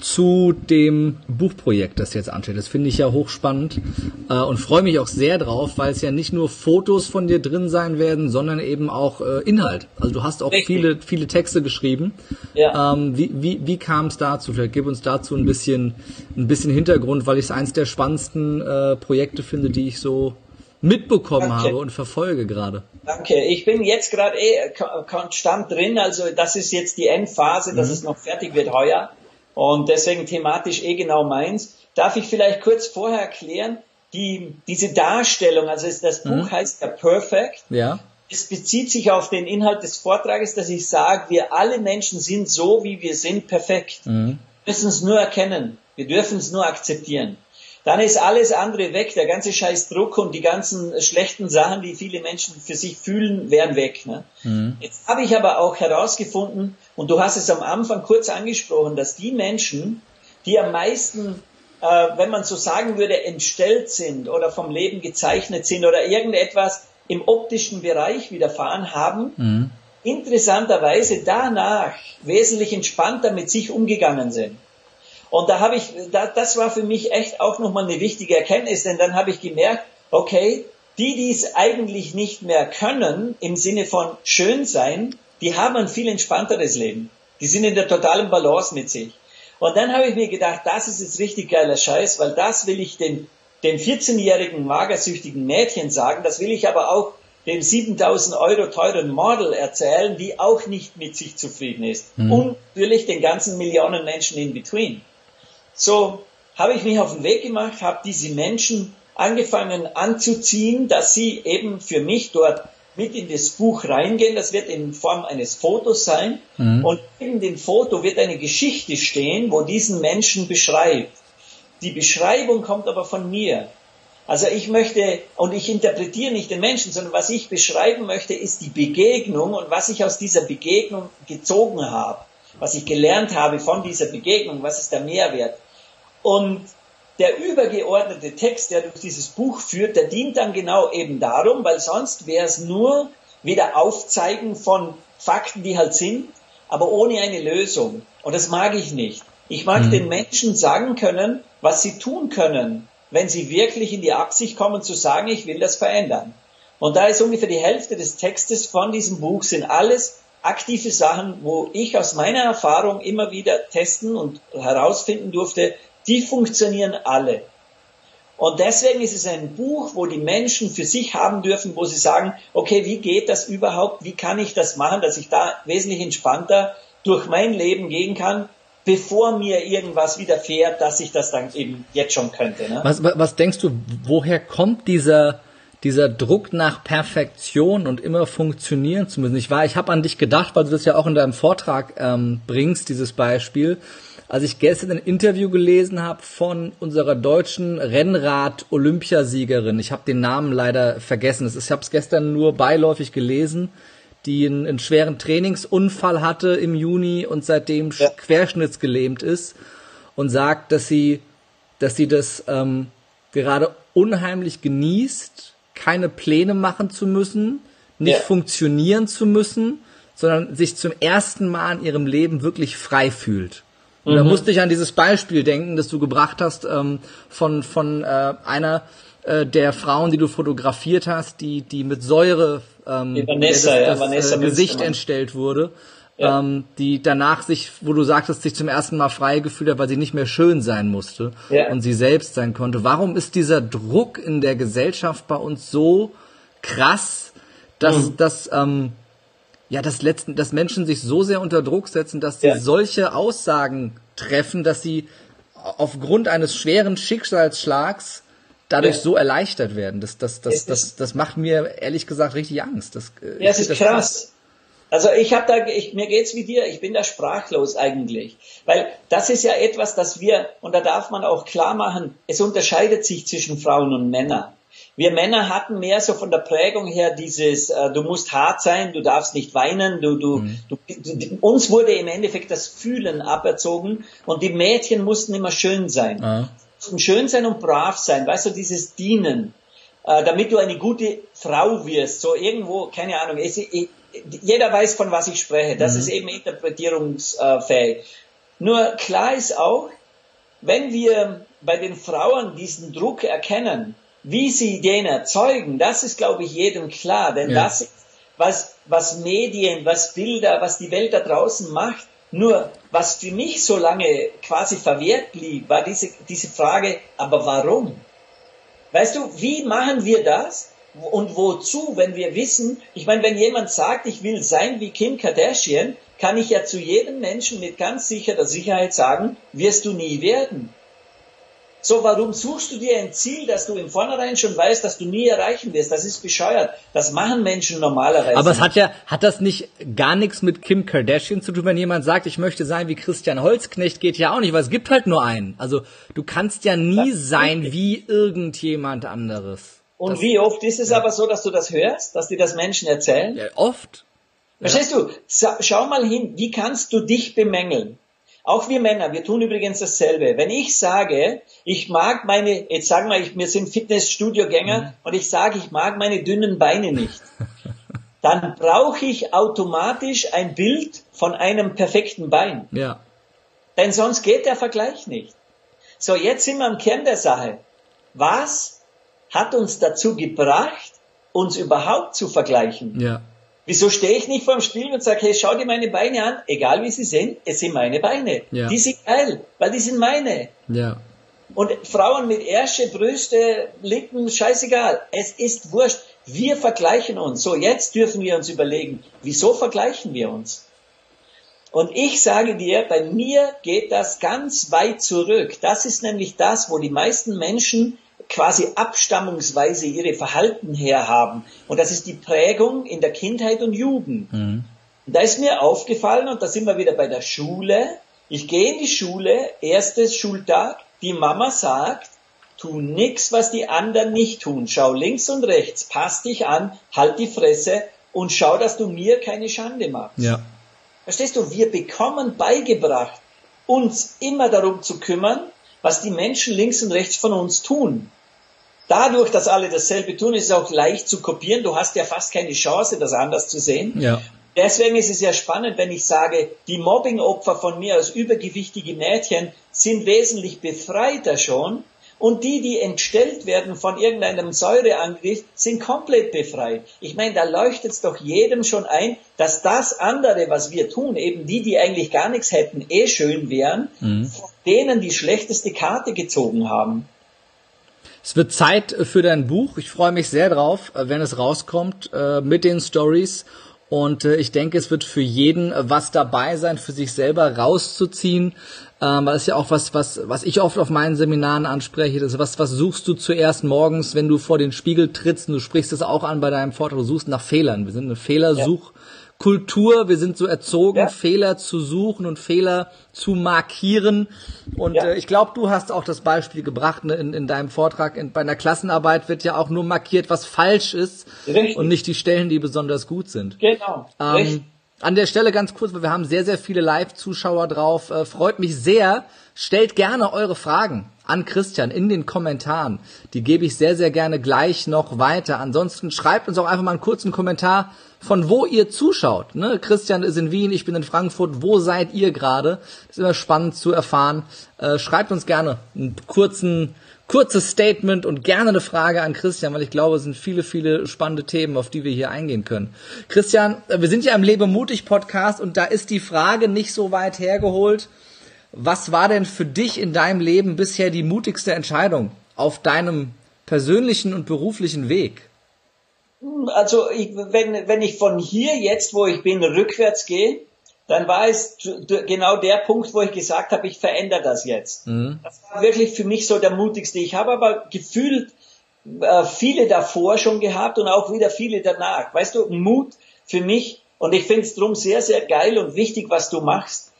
zu dem Buchprojekt, das jetzt ansteht. Das finde ich ja hochspannend äh, und freue mich auch sehr drauf, weil es ja nicht nur Fotos von dir drin sein werden, sondern eben auch äh, Inhalt. Also du hast auch Richtig. viele viele Texte geschrieben. Ja. Ähm, wie wie, wie kam es dazu? Vielleicht gib uns dazu ein bisschen ein bisschen Hintergrund, weil ich es eins der spannendsten äh, Projekte finde, die ich so mitbekommen Danke. habe und verfolge gerade. Danke. Ich bin jetzt gerade eh konstant drin. Also das ist jetzt die Endphase, dass mhm. es noch fertig wird heuer. Und deswegen thematisch eh genau meins. Darf ich vielleicht kurz vorher erklären, die, diese Darstellung, also das Buch mhm. heißt ja Perfect. Ja. Es bezieht sich auf den Inhalt des Vortrages, dass ich sage, wir alle Menschen sind so, wie wir sind, perfekt. Mhm. Wir müssen es nur erkennen. Wir dürfen es nur akzeptieren dann ist alles andere weg. Der ganze scheiß Druck und die ganzen schlechten Sachen, die viele Menschen für sich fühlen, wären weg. Ne? Mhm. Jetzt habe ich aber auch herausgefunden, und du hast es am Anfang kurz angesprochen, dass die Menschen, die am meisten, äh, wenn man so sagen würde, entstellt sind oder vom Leben gezeichnet sind oder irgendetwas im optischen Bereich widerfahren haben, mhm. interessanterweise danach wesentlich entspannter mit sich umgegangen sind. Und da habe ich, da, das war für mich echt auch nochmal eine wichtige Erkenntnis, denn dann habe ich gemerkt, okay, die, die es eigentlich nicht mehr können, im Sinne von schön sein, die haben ein viel entspannteres Leben. Die sind in der totalen Balance mit sich. Und dann habe ich mir gedacht, das ist jetzt richtig geiler Scheiß, weil das will ich den, den 14-jährigen magersüchtigen Mädchen sagen, das will ich aber auch dem 7000 Euro teuren Model erzählen, die auch nicht mit sich zufrieden ist. Mhm. Und natürlich den ganzen Millionen Menschen in between. So habe ich mich auf den Weg gemacht, habe diese Menschen angefangen anzuziehen, dass sie eben für mich dort mit in das Buch reingehen. Das wird in Form eines Fotos sein. Mhm. Und in dem Foto wird eine Geschichte stehen, wo diesen Menschen beschreibt. Die Beschreibung kommt aber von mir. Also ich möchte, und ich interpretiere nicht den Menschen, sondern was ich beschreiben möchte, ist die Begegnung und was ich aus dieser Begegnung gezogen habe, was ich gelernt habe von dieser Begegnung, was ist der Mehrwert. Und der übergeordnete Text, der durch dieses Buch führt, der dient dann genau eben darum, weil sonst wäre es nur wieder Aufzeigen von Fakten, die halt sind, aber ohne eine Lösung. Und das mag ich nicht. Ich mag mhm. den Menschen sagen können, was sie tun können, wenn sie wirklich in die Absicht kommen zu sagen, ich will das verändern. Und da ist ungefähr die Hälfte des Textes von diesem Buch sind alles aktive Sachen, wo ich aus meiner Erfahrung immer wieder testen und herausfinden durfte, die funktionieren alle. Und deswegen ist es ein Buch, wo die Menschen für sich haben dürfen, wo sie sagen, okay, wie geht das überhaupt? Wie kann ich das machen, dass ich da wesentlich entspannter durch mein Leben gehen kann, bevor mir irgendwas widerfährt, dass ich das dann eben jetzt schon könnte. Ne? Was, was denkst du, woher kommt dieser dieser Druck nach Perfektion und immer funktionieren zu müssen? Ich war, ich habe an dich gedacht, weil du das ja auch in deinem Vortrag ähm, bringst, dieses Beispiel als ich gestern ein Interview gelesen habe von unserer deutschen Rennrad-Olympiasiegerin. Ich habe den Namen leider vergessen. Ich habe es gestern nur beiläufig gelesen, die einen, einen, schweren Trainingsunfall hatte im Juni und seitdem ja. querschnittsgelähmt ist und sagt, dass sie, dass sie das ähm, gerade unheimlich genießt, keine Pläne machen zu müssen, nicht ja. funktionieren zu müssen, sondern sich zum ersten Mal in ihrem Leben wirklich frei fühlt. Und mhm. da musste ich an dieses Beispiel denken, das du gebracht hast ähm, von, von äh, einer äh, der Frauen, die du fotografiert hast, die, die mit Säure ähm, Vanessa, das, das, ja, Vanessa äh, Gesicht entstellt wurde. Ja. Ähm, die danach sich, wo du sagtest, sich zum ersten Mal frei gefühlt hat, weil sie nicht mehr schön sein musste ja. und sie selbst sein konnte. Warum ist dieser Druck in der Gesellschaft bei uns so krass, dass, mhm. dass ähm, ja, dass letzten, dass Menschen sich so sehr unter Druck setzen, dass sie ja. solche Aussagen treffen, dass sie aufgrund eines schweren Schicksalsschlags dadurch ja. so erleichtert werden. Das, das, das, das, das macht mir ehrlich gesagt richtig Angst. Das, äh, ja, es ist krass. krass. Also ich habe da, ich, mir geht's wie dir, ich bin da sprachlos eigentlich, weil das ist ja etwas, das wir und da darf man auch klar machen, es unterscheidet sich zwischen Frauen und Männern. Wir Männer hatten mehr so von der Prägung her dieses, äh, du musst hart sein, du darfst nicht weinen, du, du, mhm. du, du, uns wurde im Endeffekt das Fühlen aberzogen und die Mädchen mussten immer schön sein. Mhm. Mussten schön sein und brav sein, weißt du, dieses Dienen, äh, damit du eine gute Frau wirst, so irgendwo, keine Ahnung, es, ich, jeder weiß, von was ich spreche, das mhm. ist eben interpretierungsfähig. Nur klar ist auch, wenn wir bei den Frauen diesen Druck erkennen, wie sie den erzeugen, das ist, glaube ich, jedem klar. Denn ja. das ist, was, was Medien, was Bilder, was die Welt da draußen macht. Nur, was für mich so lange quasi verwehrt blieb, war diese, diese Frage, aber warum? Weißt du, wie machen wir das? Und wozu, wenn wir wissen, ich meine, wenn jemand sagt, ich will sein wie Kim Kardashian, kann ich ja zu jedem Menschen mit ganz sicherer Sicherheit sagen, wirst du nie werden. So, warum suchst du dir ein Ziel, das du im Vornherein schon weißt, dass du nie erreichen wirst? Das ist bescheuert. Das machen Menschen normalerweise. Aber es hat ja, hat das nicht gar nichts mit Kim Kardashian zu tun, wenn jemand sagt, ich möchte sein wie Christian Holzknecht, geht ja auch nicht, weil es gibt halt nur einen. Also, du kannst ja nie das sein wie irgendjemand anderes. Und das, wie oft ist es ja. aber so, dass du das hörst, dass dir das Menschen erzählen? Ja, oft. Verstehst ja. du? Schau mal hin, wie kannst du dich bemängeln? Auch wir Männer, wir tun übrigens dasselbe. Wenn ich sage, ich mag meine, jetzt sagen wir, wir sind Fitnessstudio-Gänger mhm. und ich sage, ich mag meine dünnen Beine nicht, dann brauche ich automatisch ein Bild von einem perfekten Bein. Ja. Denn sonst geht der Vergleich nicht. So, jetzt sind wir am Kern der Sache. Was hat uns dazu gebracht, uns überhaupt zu vergleichen? Ja. Wieso stehe ich nicht vor dem Spiegel und sage, hey, schau dir meine Beine an, egal wie sie sind, es sind meine Beine. Ja. Die sind geil, weil die sind meine. Ja. Und Frauen mit Ärsche, Brüste, Lippen, scheißegal. Es ist wurscht. Wir vergleichen uns. So, jetzt dürfen wir uns überlegen, wieso vergleichen wir uns? Und ich sage dir, bei mir geht das ganz weit zurück. Das ist nämlich das, wo die meisten Menschen quasi abstammungsweise ihre Verhalten herhaben. Und das ist die Prägung in der Kindheit und Jugend. Mhm. Und da ist mir aufgefallen, und da sind wir wieder bei der Schule, ich gehe in die Schule, erstes Schultag, die Mama sagt, tu nix, was die anderen nicht tun. Schau links und rechts, pass dich an, halt die Fresse und schau, dass du mir keine Schande machst. Ja. Verstehst du, wir bekommen beigebracht, uns immer darum zu kümmern, was die Menschen links und rechts von uns tun. Dadurch, dass alle dasselbe tun, ist es auch leicht zu kopieren. Du hast ja fast keine Chance, das anders zu sehen. Ja. Deswegen ist es ja spannend, wenn ich sage, die Mobbing-Opfer von mir als übergewichtige Mädchen sind wesentlich befreiter schon, und die, die entstellt werden von irgendeinem Säureangriff, sind komplett befreit. Ich meine, da leuchtet es doch jedem schon ein, dass das andere, was wir tun, eben die, die eigentlich gar nichts hätten, eh schön wären, mhm. von denen die schlechteste Karte gezogen haben. Es wird Zeit für dein Buch. Ich freue mich sehr drauf, wenn es rauskommt äh, mit den Stories. Und äh, ich denke, es wird für jeden was dabei sein, für sich selber rauszuziehen, ähm, das ist ja auch was, was, was ich oft auf meinen Seminaren anspreche. Das ist was, was suchst du zuerst morgens, wenn du vor den Spiegel trittst und du sprichst es auch an bei deinem Vortrag, du suchst nach Fehlern. Wir sind eine Fehlersuchkultur, wir sind so erzogen, ja. Fehler zu suchen und Fehler zu markieren. Und ja. äh, ich glaube, du hast auch das Beispiel gebracht ne, in, in deinem Vortrag. In, bei einer Klassenarbeit wird ja auch nur markiert, was falsch ist Richtig. und nicht die Stellen, die besonders gut sind. Genau. Ähm, an der Stelle ganz kurz, weil wir haben sehr, sehr viele Live-Zuschauer drauf. Äh, freut mich sehr. Stellt gerne eure Fragen an Christian in den Kommentaren. Die gebe ich sehr, sehr gerne gleich noch weiter. Ansonsten schreibt uns auch einfach mal einen kurzen Kommentar, von wo ihr zuschaut. Ne? Christian ist in Wien, ich bin in Frankfurt. Wo seid ihr gerade? Ist immer spannend zu erfahren. Äh, schreibt uns gerne einen kurzen kurzes Statement und gerne eine Frage an Christian, weil ich glaube, es sind viele, viele spannende Themen, auf die wir hier eingehen können. Christian, äh, wir sind ja im Lebe mutig Podcast und da ist die Frage nicht so weit hergeholt. Was war denn für dich in deinem Leben bisher die mutigste Entscheidung auf deinem persönlichen und beruflichen Weg? Also ich, wenn, wenn ich von hier jetzt, wo ich bin, rückwärts gehe, dann war es genau der Punkt, wo ich gesagt habe, ich verändere das jetzt. Mhm. Das war wirklich für mich so der mutigste. Ich habe aber gefühlt äh, viele davor schon gehabt und auch wieder viele danach. Weißt du, Mut für mich, und ich finde es drum sehr, sehr geil und wichtig, was du machst.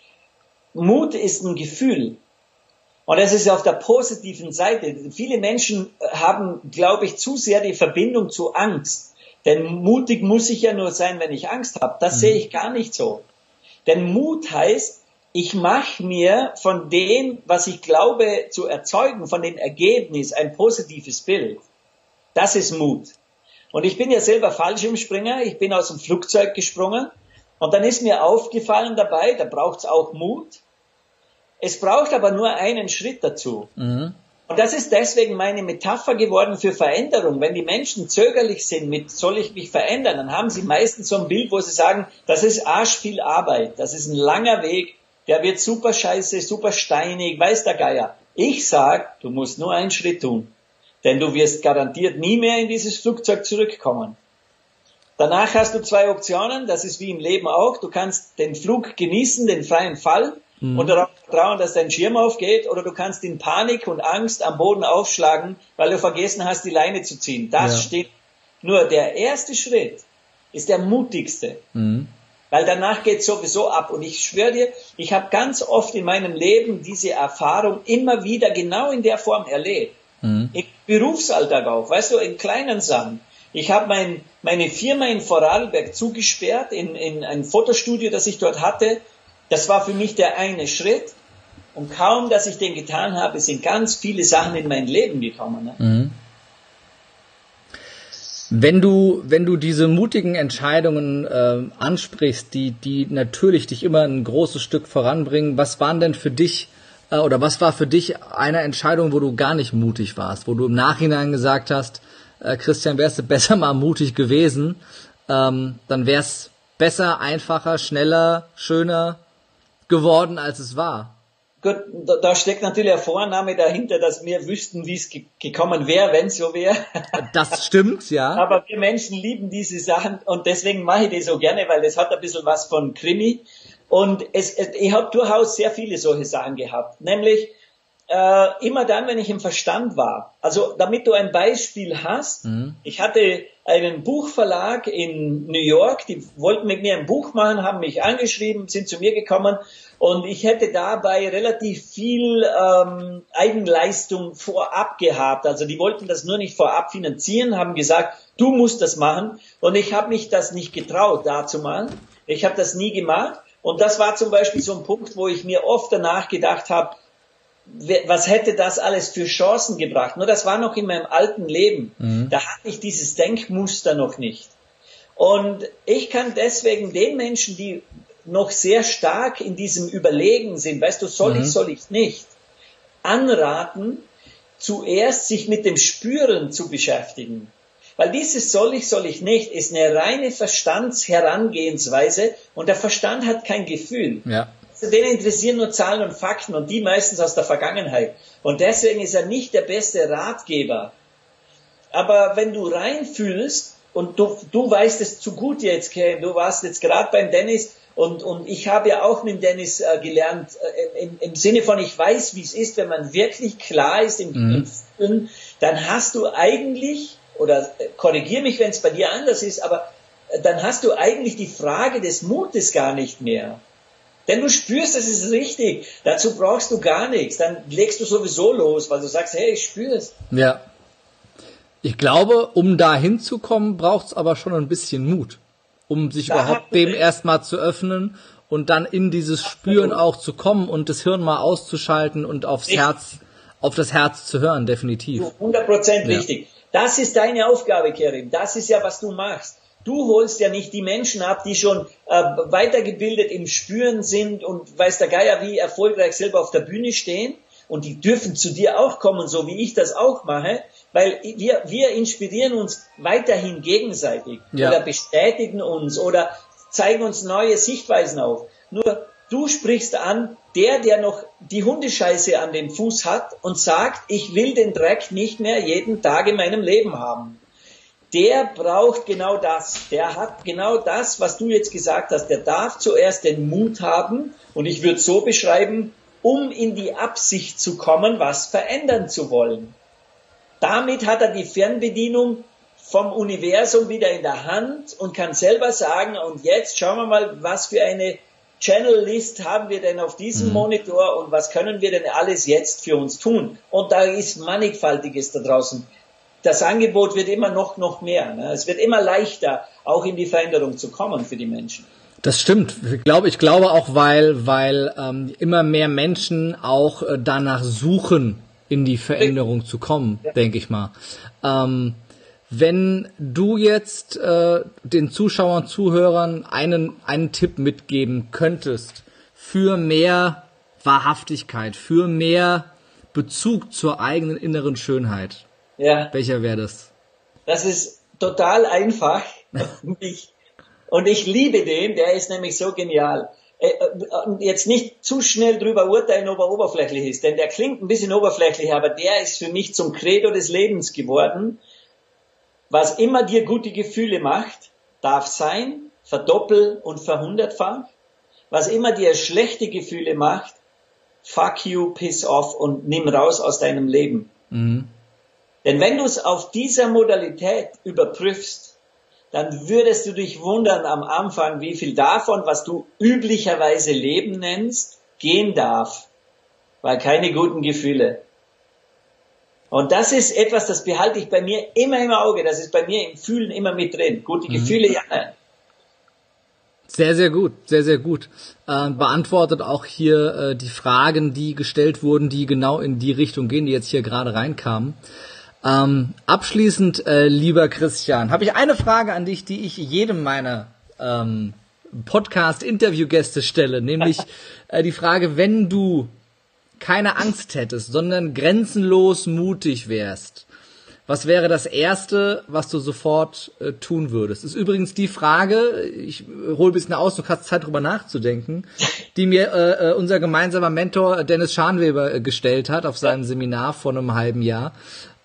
Mut ist ein Gefühl. Und das ist auf der positiven Seite. Viele Menschen haben, glaube ich, zu sehr die Verbindung zu Angst. Denn mutig muss ich ja nur sein, wenn ich Angst habe. Das mhm. sehe ich gar nicht so. Denn Mut heißt, ich mache mir von dem, was ich glaube zu erzeugen, von dem Ergebnis ein positives Bild. Das ist Mut. Und ich bin ja selber Fallschirmspringer, ich bin aus dem Flugzeug gesprungen und dann ist mir aufgefallen dabei, da braucht es auch Mut. Es braucht aber nur einen Schritt dazu. Mhm. Und das ist deswegen meine Metapher geworden für Veränderung. Wenn die Menschen zögerlich sind mit, soll ich mich verändern, dann haben sie meistens so ein Bild, wo sie sagen, das ist arsch viel Arbeit, das ist ein langer Weg, der wird super scheiße, super steinig, weiß der Geier. Ich sag, du musst nur einen Schritt tun. Denn du wirst garantiert nie mehr in dieses Flugzeug zurückkommen. Danach hast du zwei Optionen, das ist wie im Leben auch. Du kannst den Flug genießen, den freien Fall, mhm. und darauf vertrauen, dass dein Schirm aufgeht, oder du kannst in Panik und Angst am Boden aufschlagen, weil du vergessen hast, die Leine zu ziehen. Das ja. steht. Nur der erste Schritt ist der mutigste. Mhm. Weil danach geht sowieso ab. Und ich schwöre dir, ich habe ganz oft in meinem Leben diese Erfahrung immer wieder genau in der Form erlebt. Mhm. Im Berufsalltag auch, weißt du, in kleinen Sachen. Ich habe mein, meine Firma in Vorarlberg zugesperrt, in, in ein Fotostudio, das ich dort hatte. Das war für mich der eine Schritt. Und kaum, dass ich den getan habe, sind ganz viele Sachen in mein Leben gekommen. Ne? Mhm. Wenn du, wenn du diese mutigen Entscheidungen äh, ansprichst, die, die natürlich dich immer ein großes Stück voranbringen, was waren denn für dich äh, oder was war für dich eine Entscheidung, wo du gar nicht mutig warst, wo du im Nachhinein gesagt hast, äh, Christian, wärst du besser mal mutig gewesen, ähm, dann wär's besser, einfacher, schneller, schöner, geworden, als es war. Gut, da, da steckt natürlich ein Vorname dahinter, dass wir wüssten, wie es ge gekommen wäre, wenn es so wäre. Das stimmt, ja. Aber wir Menschen lieben diese Sachen und deswegen mache ich die so gerne, weil das hat ein bisschen was von Krimi. Und es, es ich habe durchaus sehr viele solche Sachen gehabt. Nämlich äh, immer dann, wenn ich im Verstand war. Also damit du ein Beispiel hast, mhm. ich hatte einen Buchverlag in New York, die wollten mit mir ein Buch machen, haben mich angeschrieben, sind zu mir gekommen und ich hätte dabei relativ viel ähm, Eigenleistung vorab gehabt. Also die wollten das nur nicht vorab finanzieren, haben gesagt, du musst das machen und ich habe mich das nicht getraut, dazu mal. Ich habe das nie gemacht und das war zum Beispiel so ein Punkt, wo ich mir oft danach gedacht habe, was hätte das alles für Chancen gebracht? Nur das war noch in meinem alten Leben. Mhm. Da hatte ich dieses Denkmuster noch nicht. Und ich kann deswegen den Menschen, die noch sehr stark in diesem Überlegen sind, weißt du, soll mhm. ich, soll ich nicht, anraten, zuerst sich mit dem Spüren zu beschäftigen. Weil dieses soll ich, soll ich nicht, ist eine reine Verstandsherangehensweise und der Verstand hat kein Gefühl. Ja. Also den interessieren nur Zahlen und Fakten und die meistens aus der Vergangenheit. Und deswegen ist er nicht der beste Ratgeber. Aber wenn du reinfühlst und du, du weißt es zu gut jetzt, Ken, du warst jetzt gerade beim Dennis und, und ich habe ja auch mit Dennis äh, gelernt, äh, im, im, Sinne von, ich weiß, wie es ist, wenn man wirklich klar ist im, mhm. im Fühlen, dann hast du eigentlich, oder äh, korrigier mich, wenn es bei dir anders ist, aber äh, dann hast du eigentlich die Frage des Mutes gar nicht mehr. Denn du spürst, es ist richtig. Dazu brauchst du gar nichts. Dann legst du sowieso los, weil du sagst, hey, ich spür's. Ja. Ich glaube, um da hinzukommen, braucht es aber schon ein bisschen Mut, um sich da überhaupt dem erstmal zu öffnen und dann in dieses Spüren auch zu kommen und das Hirn mal auszuschalten und aufs richtig. Herz, auf das Herz zu hören, definitiv. 100 Prozent ja. richtig. Das ist deine Aufgabe, Kerim. Das ist ja, was du machst. Du holst ja nicht die Menschen ab, die schon äh, weitergebildet im Spüren sind und weiß der Geier, wie erfolgreich selber auf der Bühne stehen. Und die dürfen zu dir auch kommen, so wie ich das auch mache, weil wir, wir inspirieren uns weiterhin gegenseitig ja. oder bestätigen uns oder zeigen uns neue Sichtweisen auf. Nur du sprichst an, der, der noch die Hundescheiße an dem Fuß hat und sagt, ich will den Dreck nicht mehr jeden Tag in meinem Leben haben der braucht genau das. Der hat genau das, was du jetzt gesagt hast. Der darf zuerst den Mut haben, und ich würde so beschreiben, um in die Absicht zu kommen, was verändern zu wollen. Damit hat er die Fernbedienung vom Universum wieder in der Hand und kann selber sagen, und jetzt schauen wir mal, was für eine Channel List haben wir denn auf diesem mhm. Monitor und was können wir denn alles jetzt für uns tun? Und da ist mannigfaltiges da draußen das Angebot wird immer noch, noch mehr. Ne? Es wird immer leichter, auch in die Veränderung zu kommen für die Menschen. Das stimmt. Ich glaube, ich glaube auch, weil, weil ähm, immer mehr Menschen auch äh, danach suchen, in die Veränderung zu kommen, ja. denke ich mal. Ähm, wenn du jetzt äh, den Zuschauern, Zuhörern einen, einen Tipp mitgeben könntest für mehr Wahrhaftigkeit, für mehr Bezug zur eigenen inneren Schönheit, ja. Welcher wäre das? Das ist total einfach. und, ich, und ich liebe den, der ist nämlich so genial. Äh, äh, jetzt nicht zu schnell drüber urteilen, ob er oberflächlich ist, denn der klingt ein bisschen oberflächlich, aber der ist für mich zum Credo des Lebens geworden. Was immer dir gute Gefühle macht, darf sein, verdoppel und verhundertfach. Was immer dir schlechte Gefühle macht, fuck you, piss off und nimm raus aus deinem Leben. Mhm. Denn wenn du es auf dieser Modalität überprüfst, dann würdest du dich wundern am Anfang, wie viel davon, was du üblicherweise Leben nennst, gehen darf. Weil keine guten Gefühle. Und das ist etwas, das behalte ich bei mir immer im Auge. Das ist bei mir im Fühlen immer mit drin. Gute mhm. Gefühle, ja, nein. Sehr, sehr gut, sehr, sehr gut. Äh, beantwortet auch hier äh, die Fragen, die gestellt wurden, die genau in die Richtung gehen, die jetzt hier gerade reinkamen. Ähm, abschließend, äh, lieber Christian, habe ich eine Frage an dich, die ich jedem meiner ähm, Podcast-Interviewgäste stelle, nämlich äh, die Frage, wenn du keine Angst hättest, sondern grenzenlos mutig wärst, was wäre das Erste, was du sofort äh, tun würdest? Ist übrigens die Frage, ich hole ein bisschen aus, du hast Zeit drüber nachzudenken, die mir äh, äh unser gemeinsamer Mentor Dennis Scharnweber äh, gestellt hat auf seinem Seminar vor einem halben Jahr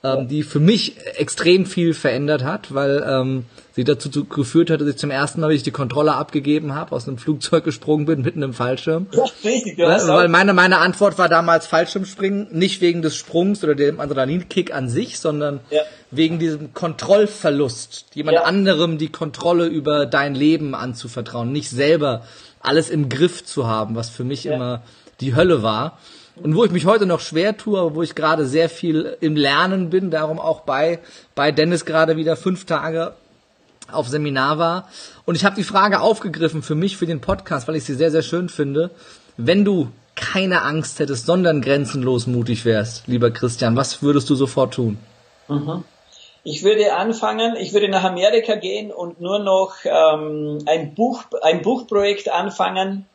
ähm, die für mich extrem viel verändert hat, weil ähm, sie dazu geführt hat, dass ich zum ersten Mal, wie ich die Kontrolle abgegeben habe, aus einem Flugzeug gesprungen bin, mitten im Fallschirm. Ja, richtig, ja, weil, weil meine, meine Antwort war damals Fallschirmspringen, nicht wegen des Sprungs oder dem Adrenalinkick an sich, sondern ja. wegen diesem Kontrollverlust, jemand ja. anderem die Kontrolle über dein Leben anzuvertrauen, nicht selber alles im Griff zu haben, was für mich immer die Hölle war und wo ich mich heute noch schwer tue, aber wo ich gerade sehr viel im Lernen bin, darum auch bei, bei Dennis gerade wieder fünf Tage auf Seminar war. Und ich habe die Frage aufgegriffen für mich, für den Podcast, weil ich sie sehr, sehr schön finde. Wenn du keine Angst hättest, sondern grenzenlos mutig wärst, lieber Christian, was würdest du sofort tun? Mhm. Ich würde anfangen, ich würde nach Amerika gehen und nur noch ähm, ein, Buch, ein Buchprojekt anfangen,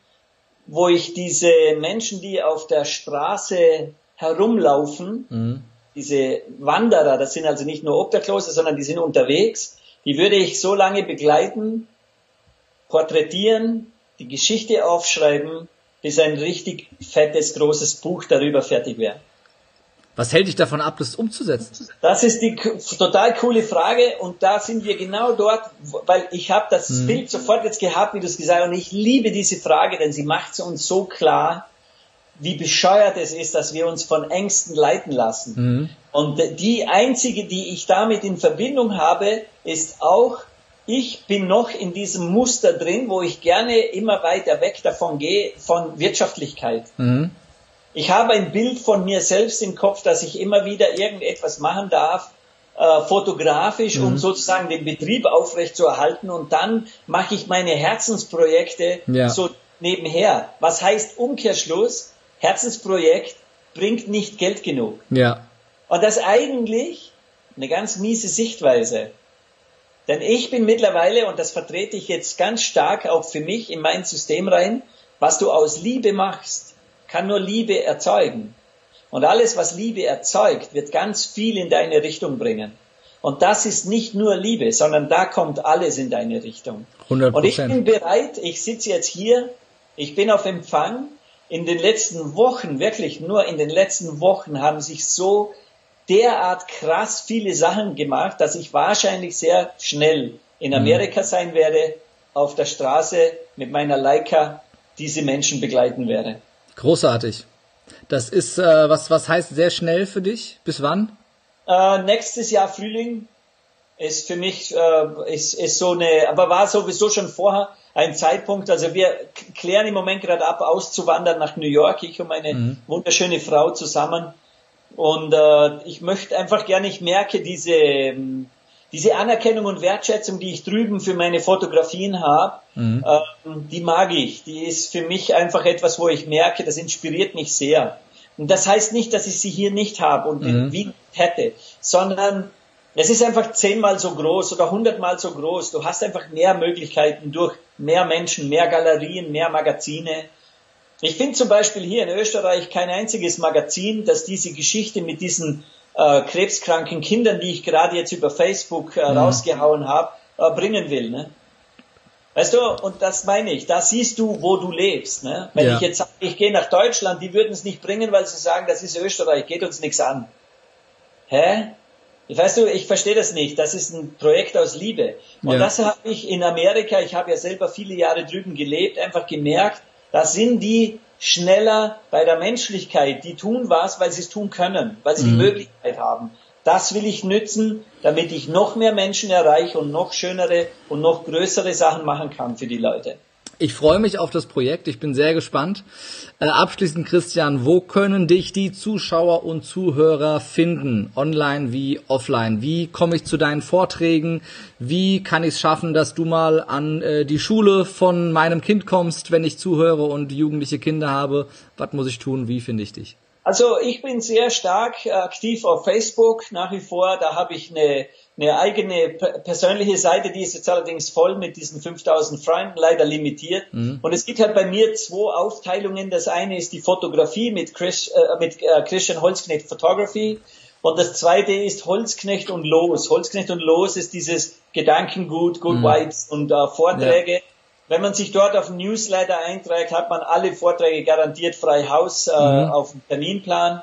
wo ich diese Menschen, die auf der Straße herumlaufen, mhm. diese Wanderer, das sind also nicht nur Obdachlose, sondern die sind unterwegs, die würde ich so lange begleiten, porträtieren, die Geschichte aufschreiben, bis ein richtig fettes, großes Buch darüber fertig wäre. Was hält dich davon ab, das umzusetzen? Das ist die total coole Frage und da sind wir genau dort, weil ich habe das hm. Bild sofort jetzt gehabt, wie du es gesagt hast, und ich liebe diese Frage, denn sie macht es uns so klar, wie bescheuert es ist, dass wir uns von Ängsten leiten lassen. Mhm. Und die einzige, die ich damit in Verbindung habe, ist auch, ich bin noch in diesem Muster drin, wo ich gerne immer weiter weg davon gehe, von Wirtschaftlichkeit. Mhm. Ich habe ein Bild von mir selbst im Kopf, dass ich immer wieder irgendetwas machen darf, äh, fotografisch, mhm. um sozusagen den Betrieb aufrechtzuerhalten und dann mache ich meine Herzensprojekte ja. so nebenher. Was heißt Umkehrschluss? Herzensprojekt bringt nicht Geld genug. Ja. Und das eigentlich eine ganz miese Sichtweise. Denn ich bin mittlerweile, und das vertrete ich jetzt ganz stark auch für mich in mein System rein, was du aus Liebe machst, kann nur Liebe erzeugen. Und alles, was Liebe erzeugt, wird ganz viel in deine Richtung bringen. Und das ist nicht nur Liebe, sondern da kommt alles in deine Richtung. 100%. Und ich bin bereit, ich sitze jetzt hier, ich bin auf Empfang. In den letzten Wochen, wirklich nur in den letzten Wochen haben sich so derart krass viele Sachen gemacht, dass ich wahrscheinlich sehr schnell in mhm. Amerika sein werde, auf der Straße mit meiner Leica diese Menschen begleiten werde. Großartig. Das ist, äh, was, was heißt sehr schnell für dich? Bis wann? Äh, nächstes Jahr Frühling ist für mich, äh, ist, ist so eine, aber war sowieso schon vorher ein Zeitpunkt, also wir klären im Moment gerade ab, auszuwandern nach New York, ich und meine mhm. wunderschöne Frau zusammen. Und äh, ich möchte einfach gerne, ich merke diese, ähm, diese Anerkennung und Wertschätzung, die ich drüben für meine Fotografien habe, mhm. ähm, die mag ich. Die ist für mich einfach etwas, wo ich merke, das inspiriert mich sehr. Und das heißt nicht, dass ich sie hier nicht habe und mhm. in Wien hätte, sondern es ist einfach zehnmal so groß oder hundertmal so groß. Du hast einfach mehr Möglichkeiten durch mehr Menschen, mehr Galerien, mehr Magazine. Ich finde zum Beispiel hier in Österreich kein einziges Magazin, das diese Geschichte mit diesen äh, krebskranken Kindern, die ich gerade jetzt über Facebook äh, mhm. rausgehauen habe, äh, bringen will. Ne? Weißt du, und das meine ich, da siehst du, wo du lebst. Ne? Wenn ja. ich jetzt sage, ich gehe nach Deutschland, die würden es nicht bringen, weil sie sagen, das ist Österreich, geht uns nichts an. Hä? Weißt du, ich verstehe das nicht. Das ist ein Projekt aus Liebe. Und ja. das habe ich in Amerika, ich habe ja selber viele Jahre drüben gelebt, einfach gemerkt, da sind die schneller bei der Menschlichkeit. Die tun was, weil sie es tun können, weil sie mhm. die Möglichkeit haben. Das will ich nützen, damit ich noch mehr Menschen erreiche und noch schönere und noch größere Sachen machen kann für die Leute. Ich freue mich auf das Projekt. Ich bin sehr gespannt. Äh, abschließend, Christian, wo können dich die Zuschauer und Zuhörer finden? Online wie offline? Wie komme ich zu deinen Vorträgen? Wie kann ich es schaffen, dass du mal an äh, die Schule von meinem Kind kommst, wenn ich zuhöre und jugendliche Kinder habe? Was muss ich tun? Wie finde ich dich? Also ich bin sehr stark äh, aktiv auf Facebook nach wie vor. Da habe ich eine eine eigene persönliche Seite, die ist jetzt allerdings voll mit diesen 5000 Freunden, leider limitiert. Mhm. Und es gibt halt bei mir zwei Aufteilungen. Das eine ist die Fotografie mit, Chris, äh, mit äh, Christian Holzknecht Photography. Und das zweite ist Holzknecht und Los. Holzknecht und Los ist dieses Gedankengut, Good mhm. Vibes und äh, Vorträge. Ja. Wenn man sich dort auf den Newsletter einträgt, hat man alle Vorträge garantiert frei Haus äh, mhm. auf dem Terminplan.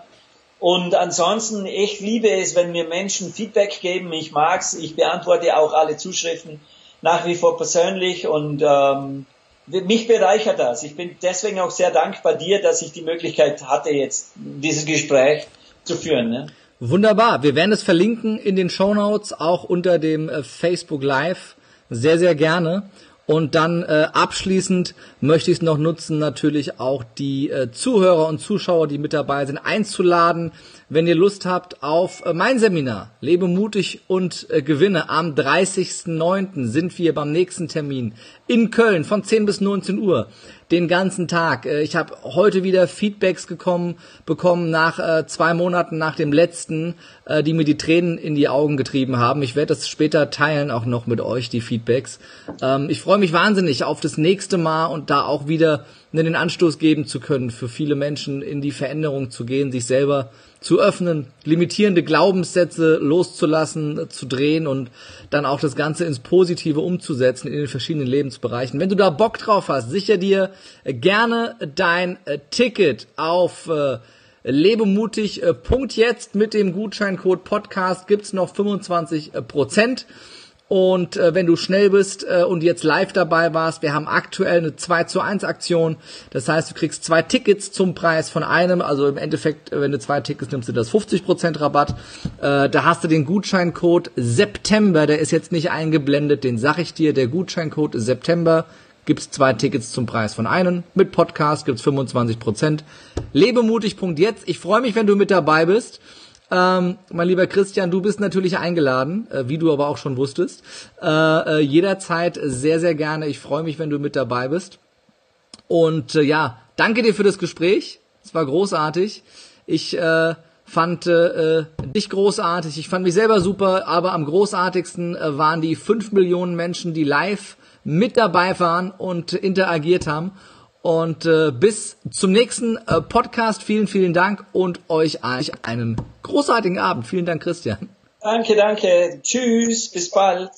Und ansonsten, ich liebe es, wenn mir Menschen Feedback geben. Ich mag's. Ich beantworte auch alle Zuschriften nach wie vor persönlich und ähm, mich bereichert das. Ich bin deswegen auch sehr dankbar dir, dass ich die Möglichkeit hatte, jetzt dieses Gespräch zu führen. Ne? Wunderbar. Wir werden es verlinken in den Show Notes, auch unter dem äh, Facebook Live. Sehr, sehr gerne. Und dann äh, abschließend möchte ich es noch nutzen, natürlich auch die äh, Zuhörer und Zuschauer, die mit dabei sind, einzuladen. wenn ihr Lust habt auf äh, mein Seminar, Lebe mutig und äh, gewinne. Am 30.09. sind wir beim nächsten Termin in Köln von 10 bis 19 Uhr den ganzen Tag. Äh, ich habe heute wieder Feedbacks gekommen, bekommen nach äh, zwei Monaten nach dem letzten, äh, die mir die Tränen in die Augen getrieben haben. Ich werde das später teilen, auch noch mit euch, die Feedbacks. Ähm, ich freue mich wahnsinnig auf das nächste Mal und da auch wieder den Anstoß geben zu können, für viele Menschen in die Veränderung zu gehen, sich selber zu öffnen, limitierende Glaubenssätze loszulassen, zu drehen und dann auch das Ganze ins Positive umzusetzen in den verschiedenen Lebensbereichen. Wenn du da Bock drauf hast, sicher dir gerne dein äh, Ticket auf äh, lebemutig. Äh, Punkt jetzt mit dem Gutscheincode Podcast gibt's noch 25 Prozent. Und äh, wenn du schnell bist äh, und jetzt live dabei warst, wir haben aktuell eine 2 zu 1 Aktion. Das heißt, du kriegst zwei Tickets zum Preis von einem. Also im Endeffekt, äh, wenn du zwei Tickets nimmst, du das 50% Rabatt. Äh, da hast du den Gutscheincode September, der ist jetzt nicht eingeblendet, den sag ich dir. Der Gutscheincode September gibt's zwei Tickets zum Preis von einem. Mit Podcast gibt's 25%. Lebemutig.jetzt. Ich freue mich, wenn du mit dabei bist. Ähm, mein lieber Christian, du bist natürlich eingeladen, äh, wie du aber auch schon wusstest. Äh, äh, jederzeit sehr, sehr gerne. Ich freue mich, wenn du mit dabei bist. Und äh, ja, danke dir für das Gespräch. Es war großartig. Ich äh, fand äh, dich großartig. Ich fand mich selber super, aber am großartigsten äh, waren die fünf Millionen Menschen, die live mit dabei waren und interagiert haben. Und äh, bis zum nächsten äh, Podcast. Vielen, vielen Dank und euch einen großartigen Abend. Vielen Dank, Christian. Danke, danke. Tschüss. Bis bald.